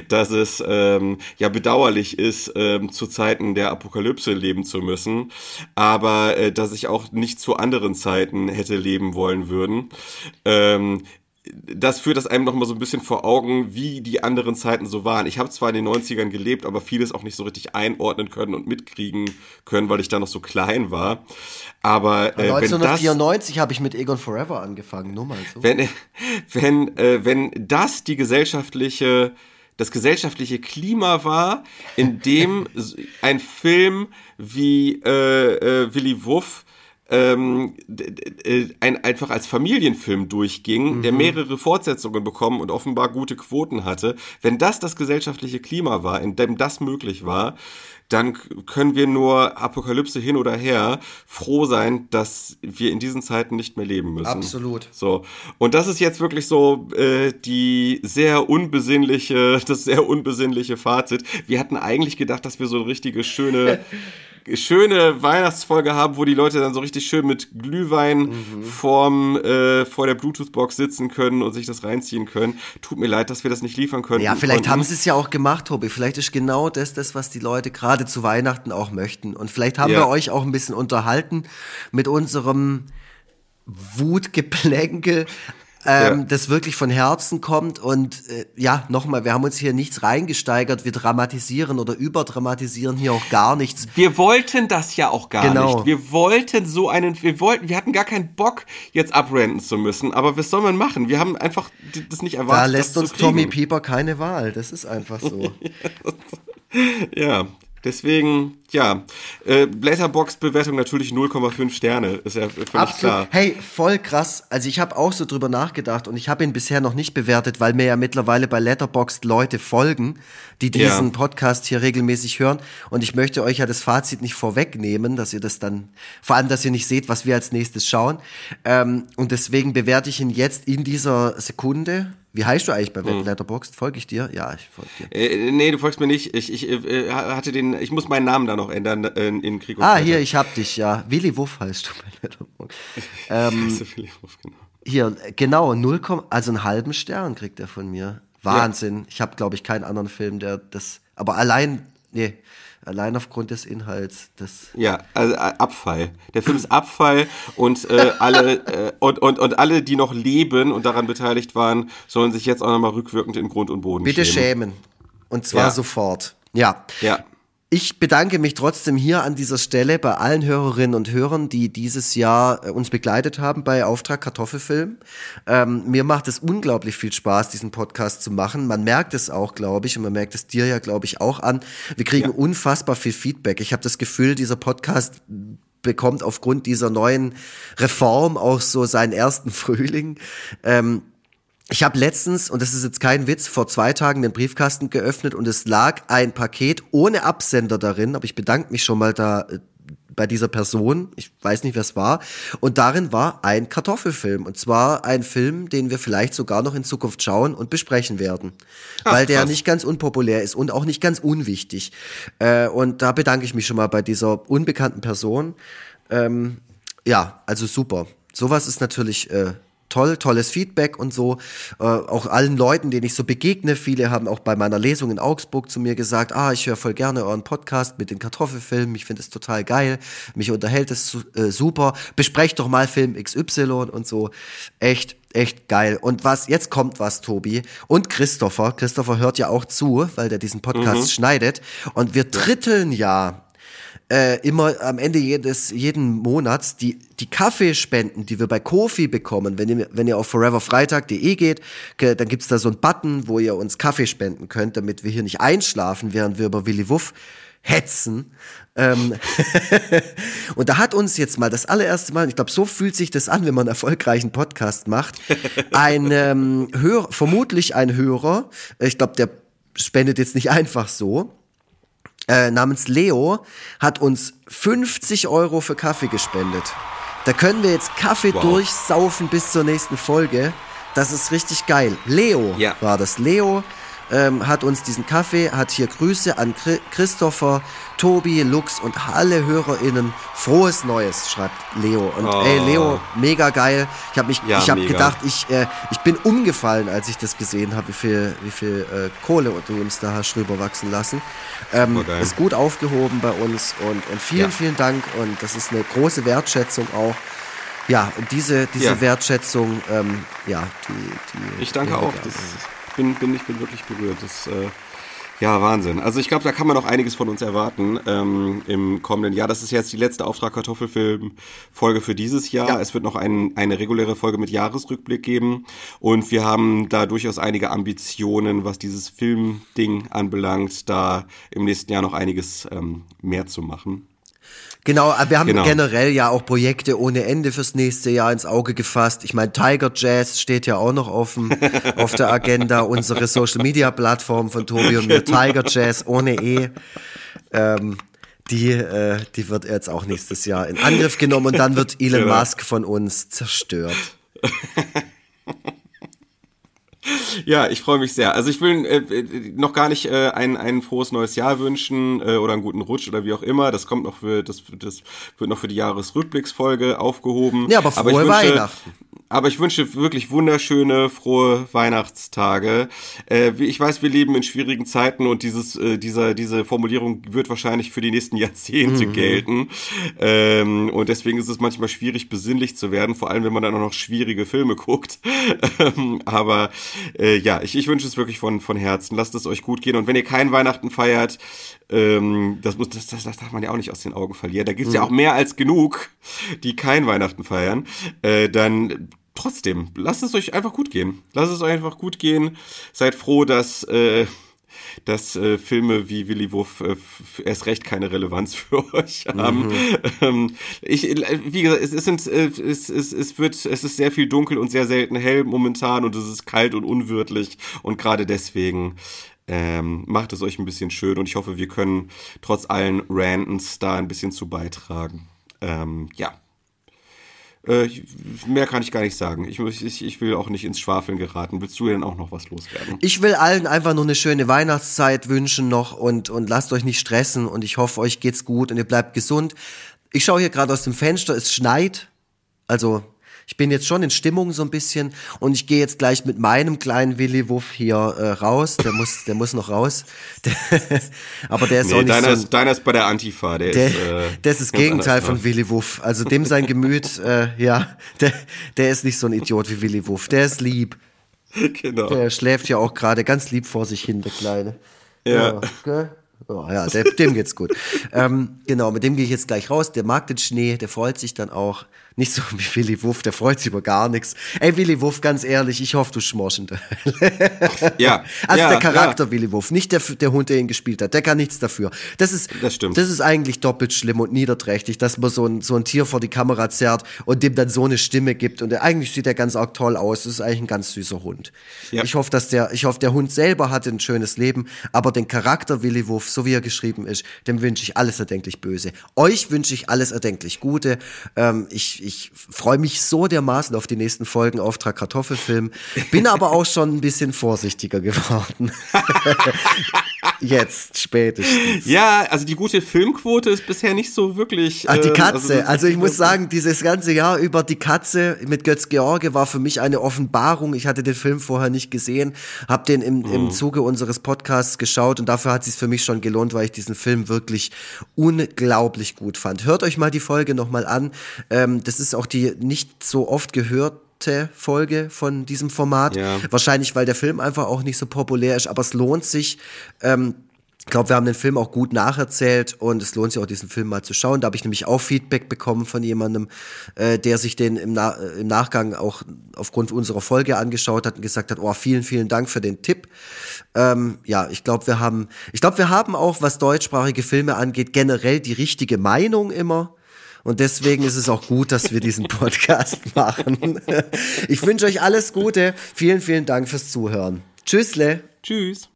dass es ähm, ja bedauerlich ist, ähm, zu Zeiten der Apokalypse leben zu müssen, aber äh, dass ich auch nicht zu anderen Zeiten hätte leben wollen würden. Ähm, das führt das einem noch mal so ein bisschen vor Augen, wie die anderen Zeiten so waren. Ich habe zwar in den 90ern gelebt, aber vieles auch nicht so richtig einordnen können und mitkriegen können, weil ich da noch so klein war. Aber äh, wenn das 1994 habe ich mit Egon Forever angefangen, nur mal so. wenn, wenn, äh, wenn das die gesellschaftliche, das gesellschaftliche Klima war, in dem ein Film wie äh, äh, Willy Wuff ähm, äh, ein, einfach als Familienfilm durchging, der mehrere Fortsetzungen bekommen und offenbar gute Quoten hatte, wenn das das gesellschaftliche Klima war, in dem das möglich war, dann können wir nur Apokalypse hin oder her froh sein, dass wir in diesen Zeiten nicht mehr leben müssen. Absolut. So. Und das ist jetzt wirklich so äh, die sehr unbesinnliche, das sehr unbesinnliche Fazit. Wir hatten eigentlich gedacht, dass wir so eine richtige schöne schöne Weihnachtsfolge haben, wo die Leute dann so richtig schön mit Glühwein vorm, äh, vor der Bluetooth-Box sitzen können und sich das reinziehen können. Tut mir leid, dass wir das nicht liefern können. Ja, vielleicht konnten. haben sie es ja auch gemacht, Tobi. Vielleicht ist genau das das, was die Leute gerade zu Weihnachten auch möchten. Und vielleicht haben Ja. wir euch auch ein bisschen unterhalten mit unserem Wutgeplänkel. Ähm, Ja. das wirklich von Herzen kommt. Und äh, ja, nochmal, wir haben uns hier nichts reingesteigert, wir dramatisieren oder überdramatisieren hier auch gar nichts. Wir wollten das ja auch gar Genau. nicht. Wir wollten so einen, wir wollten, wir hatten gar keinen Bock, jetzt abrenten zu müssen. Aber was soll man machen? Wir haben einfach das nicht erwartet. Da lässt uns. Tommy Pieper keine Wahl. Das ist einfach so. Ja, deswegen, ja. Äh, Letterbox-Bewertung natürlich 0,5 Sterne. Ist ja völlig klar. Hey, voll krass. Also ich habe auch so drüber nachgedacht und ich habe ihn bisher noch nicht bewertet, weil mir ja mittlerweile bei Letterboxd Leute folgen, die diesen Ja. Podcast hier regelmäßig hören. Und ich möchte euch ja das Fazit nicht vorwegnehmen, dass ihr das dann, vor allem, dass ihr nicht seht, was wir als nächstes schauen. Ähm, und deswegen bewerte ich ihn jetzt in dieser Sekunde. Wie heißt du eigentlich bei Hm. Letterboxd? Folge ich dir? Ja, ich folge dir. Äh, nee, du folgst mir nicht. Ich, ich äh, hatte den, ich muss meinen Namen da noch ändern äh, in Krieg und Ah, Freitag. hier, ich hab dich, ja. Willi Wuff heißt du bei Letterboxd. Ähm, So viel Hof, genau. Hier, genau, 0, also einen halben Stern kriegt er von mir. Wahnsinn. Ich habe, glaube ich, keinen anderen Film, der das. Aber allein, nee, allein aufgrund des Inhalts, das. Ja, also äh, Abfall. Der Film ist Abfall und äh, alle äh, und, und, und alle, die noch leben und daran beteiligt waren, sollen sich jetzt auch nochmal rückwirkend in Grund und Boden Bitte schämen. schämen. Und zwar Ja. sofort. Ja. Ja. Ich bedanke mich trotzdem hier an dieser Stelle bei allen Hörerinnen und Hörern, die dieses Jahr äh, uns begleitet haben bei Auftrag Kartoffelfilm. Ähm, mir macht es unglaublich viel Spaß, diesen Podcast zu machen. Man merkt es auch, glaube ich, und man merkt es dir ja, glaube ich, auch an. Wir kriegen unfassbar viel Feedback. Ich habe das Gefühl, dieser Podcast bekommt aufgrund dieser neuen Reform auch so seinen ersten Frühling. Ähm, ich habe letztens, und das ist jetzt kein Witz, vor zwei Tagen den Briefkasten geöffnet und es lag ein Paket ohne Absender darin, aber ich bedanke mich schon mal da äh, bei dieser Person, ich weiß nicht, wer es war, und darin war ein Kartoffelfilm. Und zwar ein Film, den wir vielleicht sogar noch in Zukunft schauen und besprechen werden. weil der krass. nicht ganz unpopulär ist und auch nicht ganz unwichtig. Äh, und da bedanke ich mich schon mal bei dieser unbekannten Person. Ähm, ja, also super. Sowas ist natürlich äh, toll, tolles Feedback und so. Äh, auch allen Leuten, denen ich so begegne, viele haben auch bei meiner Lesung in Augsburg zu mir gesagt, ah, ich höre voll gerne euren Podcast mit den Kartoffelfilmen, ich finde es total geil, mich unterhält es su äh, super, besprecht doch mal Film XY und so. Echt, echt geil. Und was, jetzt kommt was, Tobi. Und Christopher. Christopher hört ja auch zu, weil der diesen Podcast schneidet. Und wir dritteln ja äh, immer am Ende jedes jeden Monats die die Kaffeespenden, die wir bei Kofi bekommen, wenn ihr wenn ihr auf foreverfreitag.de geht, ge- dann gibt's da so einen Button, wo ihr uns Kaffee spenden könnt, damit wir hier nicht einschlafen, während wir über Willy Wuff hetzen. Ähm, und da hat uns jetzt mal das allererste Mal, ich glaube, so fühlt sich das an, wenn man einen erfolgreichen Podcast macht, ein ähm, Hörer, vermutlich ein Hörer, ich glaube, der spendet jetzt nicht einfach so, äh, namens Leo hat uns 50 Euro für Kaffee gespendet. Da können wir jetzt Kaffee Wow. durchsaufen bis zur nächsten Folge. Das ist richtig geil. Leo Ja. war das. Leo ähm, hat uns diesen Kaffee, hat hier Grüße an Chri Christopher, Tobi, Lux und alle HörerInnen. Frohes Neues, schreibt Leo. Und Oh. ey, Leo, mega geil. Ich habe mich, Ja, ich habe gedacht, ich, äh, ich bin umgefallen, als ich das gesehen habe, wie viel, wie viel äh, Kohle du uns da hast rüberwachsen lassen. Ähm, ist gut aufgehoben bei uns und, und vielen, Ja. vielen Dank und das ist eine große Wertschätzung auch. Ja, und diese, diese Ja. Wertschätzung, ähm, ja, die, die. Ich danke die auch. Bin, bin, ich bin wirklich berührt. Das, äh, ja, Wahnsinn. Also ich glaube, da kann man noch einiges von uns erwarten ähm, im kommenden Jahr. Das ist jetzt die letzte Auftrag Kartoffelfilm-Folge für dieses Jahr. Ja. Es wird noch ein, eine reguläre Folge mit Jahresrückblick geben. Und wir haben da durchaus einige Ambitionen, was dieses Filmding anbelangt, da im nächsten Jahr noch einiges ähm, mehr zu machen. Genau, aber wir haben Genau. generell ja auch Projekte ohne Ende fürs nächste Jahr ins Auge gefasst. Ich meine, Tiger Jazz steht ja auch noch dem, auf der Agenda, unsere Social Media Plattform von Tobi und mir. Genau. Tiger Jazz ohne E. Ähm, die, äh, die wird jetzt auch nächstes Jahr in Angriff genommen und dann wird Elon Genau. Musk von uns zerstört. Ja, ich freue mich sehr. Also ich will äh, noch gar nicht äh, ein, ein frohes neues Jahr wünschen äh, oder einen guten Rutsch oder wie auch immer. Das kommt noch für das, das wird noch für die Jahresrückblicksfolge aufgehoben. Ja, aber frohe ich wünsche, Weihnachten. Aber ich wünsche wirklich wunderschöne, frohe Weihnachtstage. Äh, ich weiß, wir leben in schwierigen Zeiten und dieses, äh, dieser, diese Formulierung wird wahrscheinlich für die nächsten Jahrzehnte mhm. gelten. Ähm, und deswegen ist es manchmal schwierig, besinnlich zu werden, vor allem wenn man dann auch noch schwierige Filme guckt. Ähm, aber äh, ja, ich, ich wünsche es wirklich von, von Herzen. Lasst es euch gut gehen. Und wenn ihr kein Weihnachten feiert, ähm, das, muss, das, das, das darf man ja auch nicht aus den Augen verlieren. Da gibt's mhm. ja auch mehr als genug, die kein Weihnachten feiern. Äh, dann trotzdem, lasst es euch einfach gut gehen. Lasst es euch einfach gut gehen. Seid froh, dass, äh, dass äh, Filme wie Willy Wuff äh, erst recht keine Relevanz für euch haben. Mhm. Ähm, ich, wie gesagt, es, es, sind, äh, es, es, es, wird, es ist sehr viel dunkel und sehr selten hell momentan und es ist kalt und unwirtlich und gerade deswegen ähm, macht es euch ein bisschen schön und ich hoffe, wir können trotz allen Rantens da ein bisschen zu beitragen. Ähm, ja. Äh, mehr kann ich gar nicht sagen. Ich, ich, ich will auch nicht ins Schwafeln geraten. Willst du denn auch noch was loswerden? Ich will allen einfach nur eine schöne Weihnachtszeit wünschen noch und, und lasst euch nicht stressen und ich hoffe, euch geht's gut und ihr bleibt gesund. Ich schaue hier gerade aus dem Fenster, es schneit. Also ich bin jetzt schon in Stimmung so ein bisschen und ich gehe jetzt gleich mit meinem kleinen Willy Wuff hier äh, raus. Der muss, der muss noch raus. Aber der ist nee, auch nicht deiner, so ein, ist, deiner ist bei der Antifa. Der, der ist, äh, das ist das Gegenteil von Willy Wuff. Also dem sein Gemüt, äh, ja, der, der ist nicht so ein Idiot wie Willy Wuff. Der ist lieb. Genau. Der schläft ja auch gerade ganz lieb vor sich hin, der Kleine. Ja. ja Oh, ja, der, dem geht's gut. ähm, genau, mit dem gehe ich jetzt gleich raus. Der mag den Schnee, der freut sich dann auch. Nicht so wie Willy Wuff, der freut sich über gar nichts. Ey, Willy Wuff, ganz ehrlich, ich hoffe, du schmorst in der ja. Also ja, der Charakter ja. Willy Wuff, nicht der, der Hund, der ihn gespielt hat. Der kann nichts dafür. Das ist, das stimmt. Das ist eigentlich doppelt schlimm und niederträchtig, dass man so ein, so ein Tier vor die Kamera zerrt und dem dann so eine Stimme gibt. Und eigentlich sieht er ganz arg toll aus. Das ist eigentlich ein ganz süßer Hund. Ja. Ich hoffe, dass der, ich hoffe, der Hund selber hat ein schönes Leben, aber den Charakter Willy Wuff, so wie er geschrieben ist, dem wünsche ich alles erdenklich Böse. Euch wünsche ich alles erdenklich Gute. Ähm, ich, ich freue mich so dermaßen auf die nächsten Folgen Auftrag Kartoffelfilm. Bin aber auch schon ein bisschen vorsichtiger geworden. Jetzt, spätestens. Ja, also die gute Filmquote ist bisher nicht so wirklich. Ach, die ähm, Katze. also, also ich muss sagen, dieses ganze Jahr über die Katze mit Götz George war für mich eine Offenbarung. Ich hatte den Film vorher nicht gesehen, habe den im, mhm. im Zuge unseres Podcasts geschaut und dafür hat es sich für mich schon gelohnt, weil ich diesen Film wirklich unglaublich gut fand. Hört euch mal die Folge nochmal an. Ähm, das ist auch die nicht so oft gehört Folge von diesem Format. Ja. Wahrscheinlich, weil der Film einfach auch nicht so populär ist, aber es lohnt sich. Ähm, ich glaube, wir haben den Film auch gut nacherzählt und es lohnt sich auch, diesen Film mal zu schauen. Da habe ich nämlich auch Feedback bekommen von jemandem, äh, der sich den im, Na äh, im Nachgang auch aufgrund unserer Folge angeschaut hat und gesagt hat, oh, vielen, vielen Dank für den Tipp. Ähm, ja, ich glaube, wir haben, ich glaube, wir haben auch, was deutschsprachige Filme angeht, generell die richtige Meinung immer. Und deswegen ist es auch gut, dass wir diesen Podcast machen. Ich wünsche euch alles Gute. Vielen, vielen Dank fürs Zuhören. Tschüssle. Tschüss.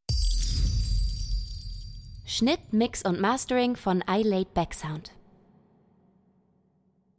Schnitt, Mix und Mastering von iLaid Backsound.